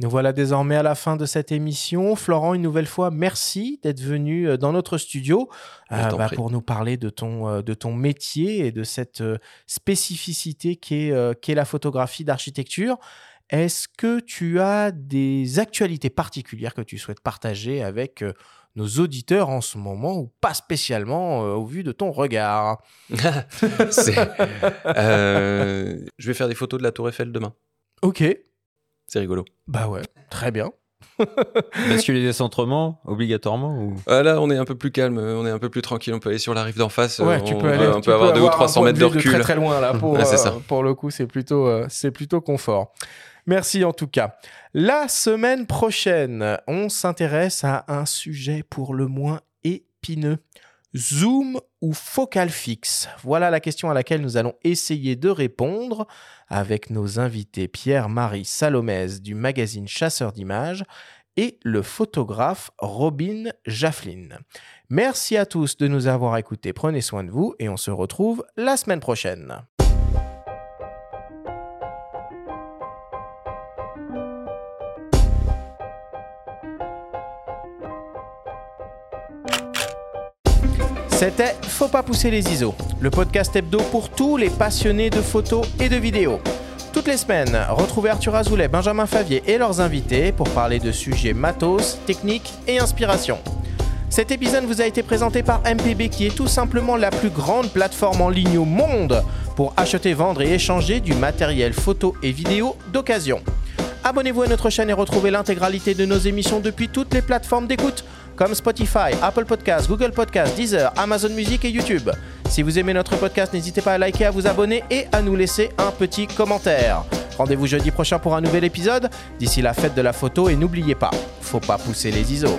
Nous voilà désormais à la fin de cette émission. Florent, une nouvelle fois, merci d'être venu euh, dans notre studio euh, bah, pour nous parler de ton, euh, de ton métier et de cette spécificité qu'est euh, la photographie d'architecture. Est-ce que tu as des actualités particulières que tu souhaites partager avec euh, nos auditeurs en ce moment ou pas spécialement euh, au vu de ton regard? Euh, je vais faire des photos de la Tour Eiffel demain. Ok, C'est rigolo. bah ouais, très bien. Basculer les décentrements, obligatoirement ou... Ah, là, on est un peu plus calme, on est un peu plus tranquille. On peut aller sur la rive d'en face. Ouais, euh, tu on, peux aller, on tu peut avoir deux ou avoir un 300 point mètres de recul. très très loin là pour, euh, ça. pour le coup, c'est plutôt, euh, c'est plutôt confort. Merci en tout cas. La semaine prochaine, on s'intéresse à un sujet pour le moins épineux. Zoom ou focal fixe Voilà la question à laquelle nous allons essayer de répondre avec nos invités Pierre-Marie Salomès du magazine Chasseur d'images et le photographe Robin Jafflin. Merci à tous de nous avoir écoutés. Prenez soin de vous et on se retrouve la semaine prochaine. C'était Faut pas pousser les ISO, le podcast hebdo pour tous les passionnés de photos et de vidéos. Toutes les semaines, retrouvez Arthur Azoulay, Benjamin Favier et leurs invités pour parler de sujets matos, techniques et inspiration. Cet épisode vous a été présenté par MPB qui est tout simplement la plus grande plateforme en ligne au monde pour acheter, vendre et échanger du matériel photo et vidéo d'occasion. Abonnez-vous à notre chaîne et retrouvez l'intégralité de nos émissions depuis toutes les plateformes d'écoute comme Spotify, Apple Podcasts, Google Podcasts, Deezer, Amazon Music et YouTube. Si vous aimez notre podcast, n'hésitez pas à liker, à vous abonner et à nous laisser un petit commentaire. Rendez-vous jeudi prochain pour un nouvel épisode. D'ici la fête de la photo et n'oubliez pas, faut pas pousser les ISO.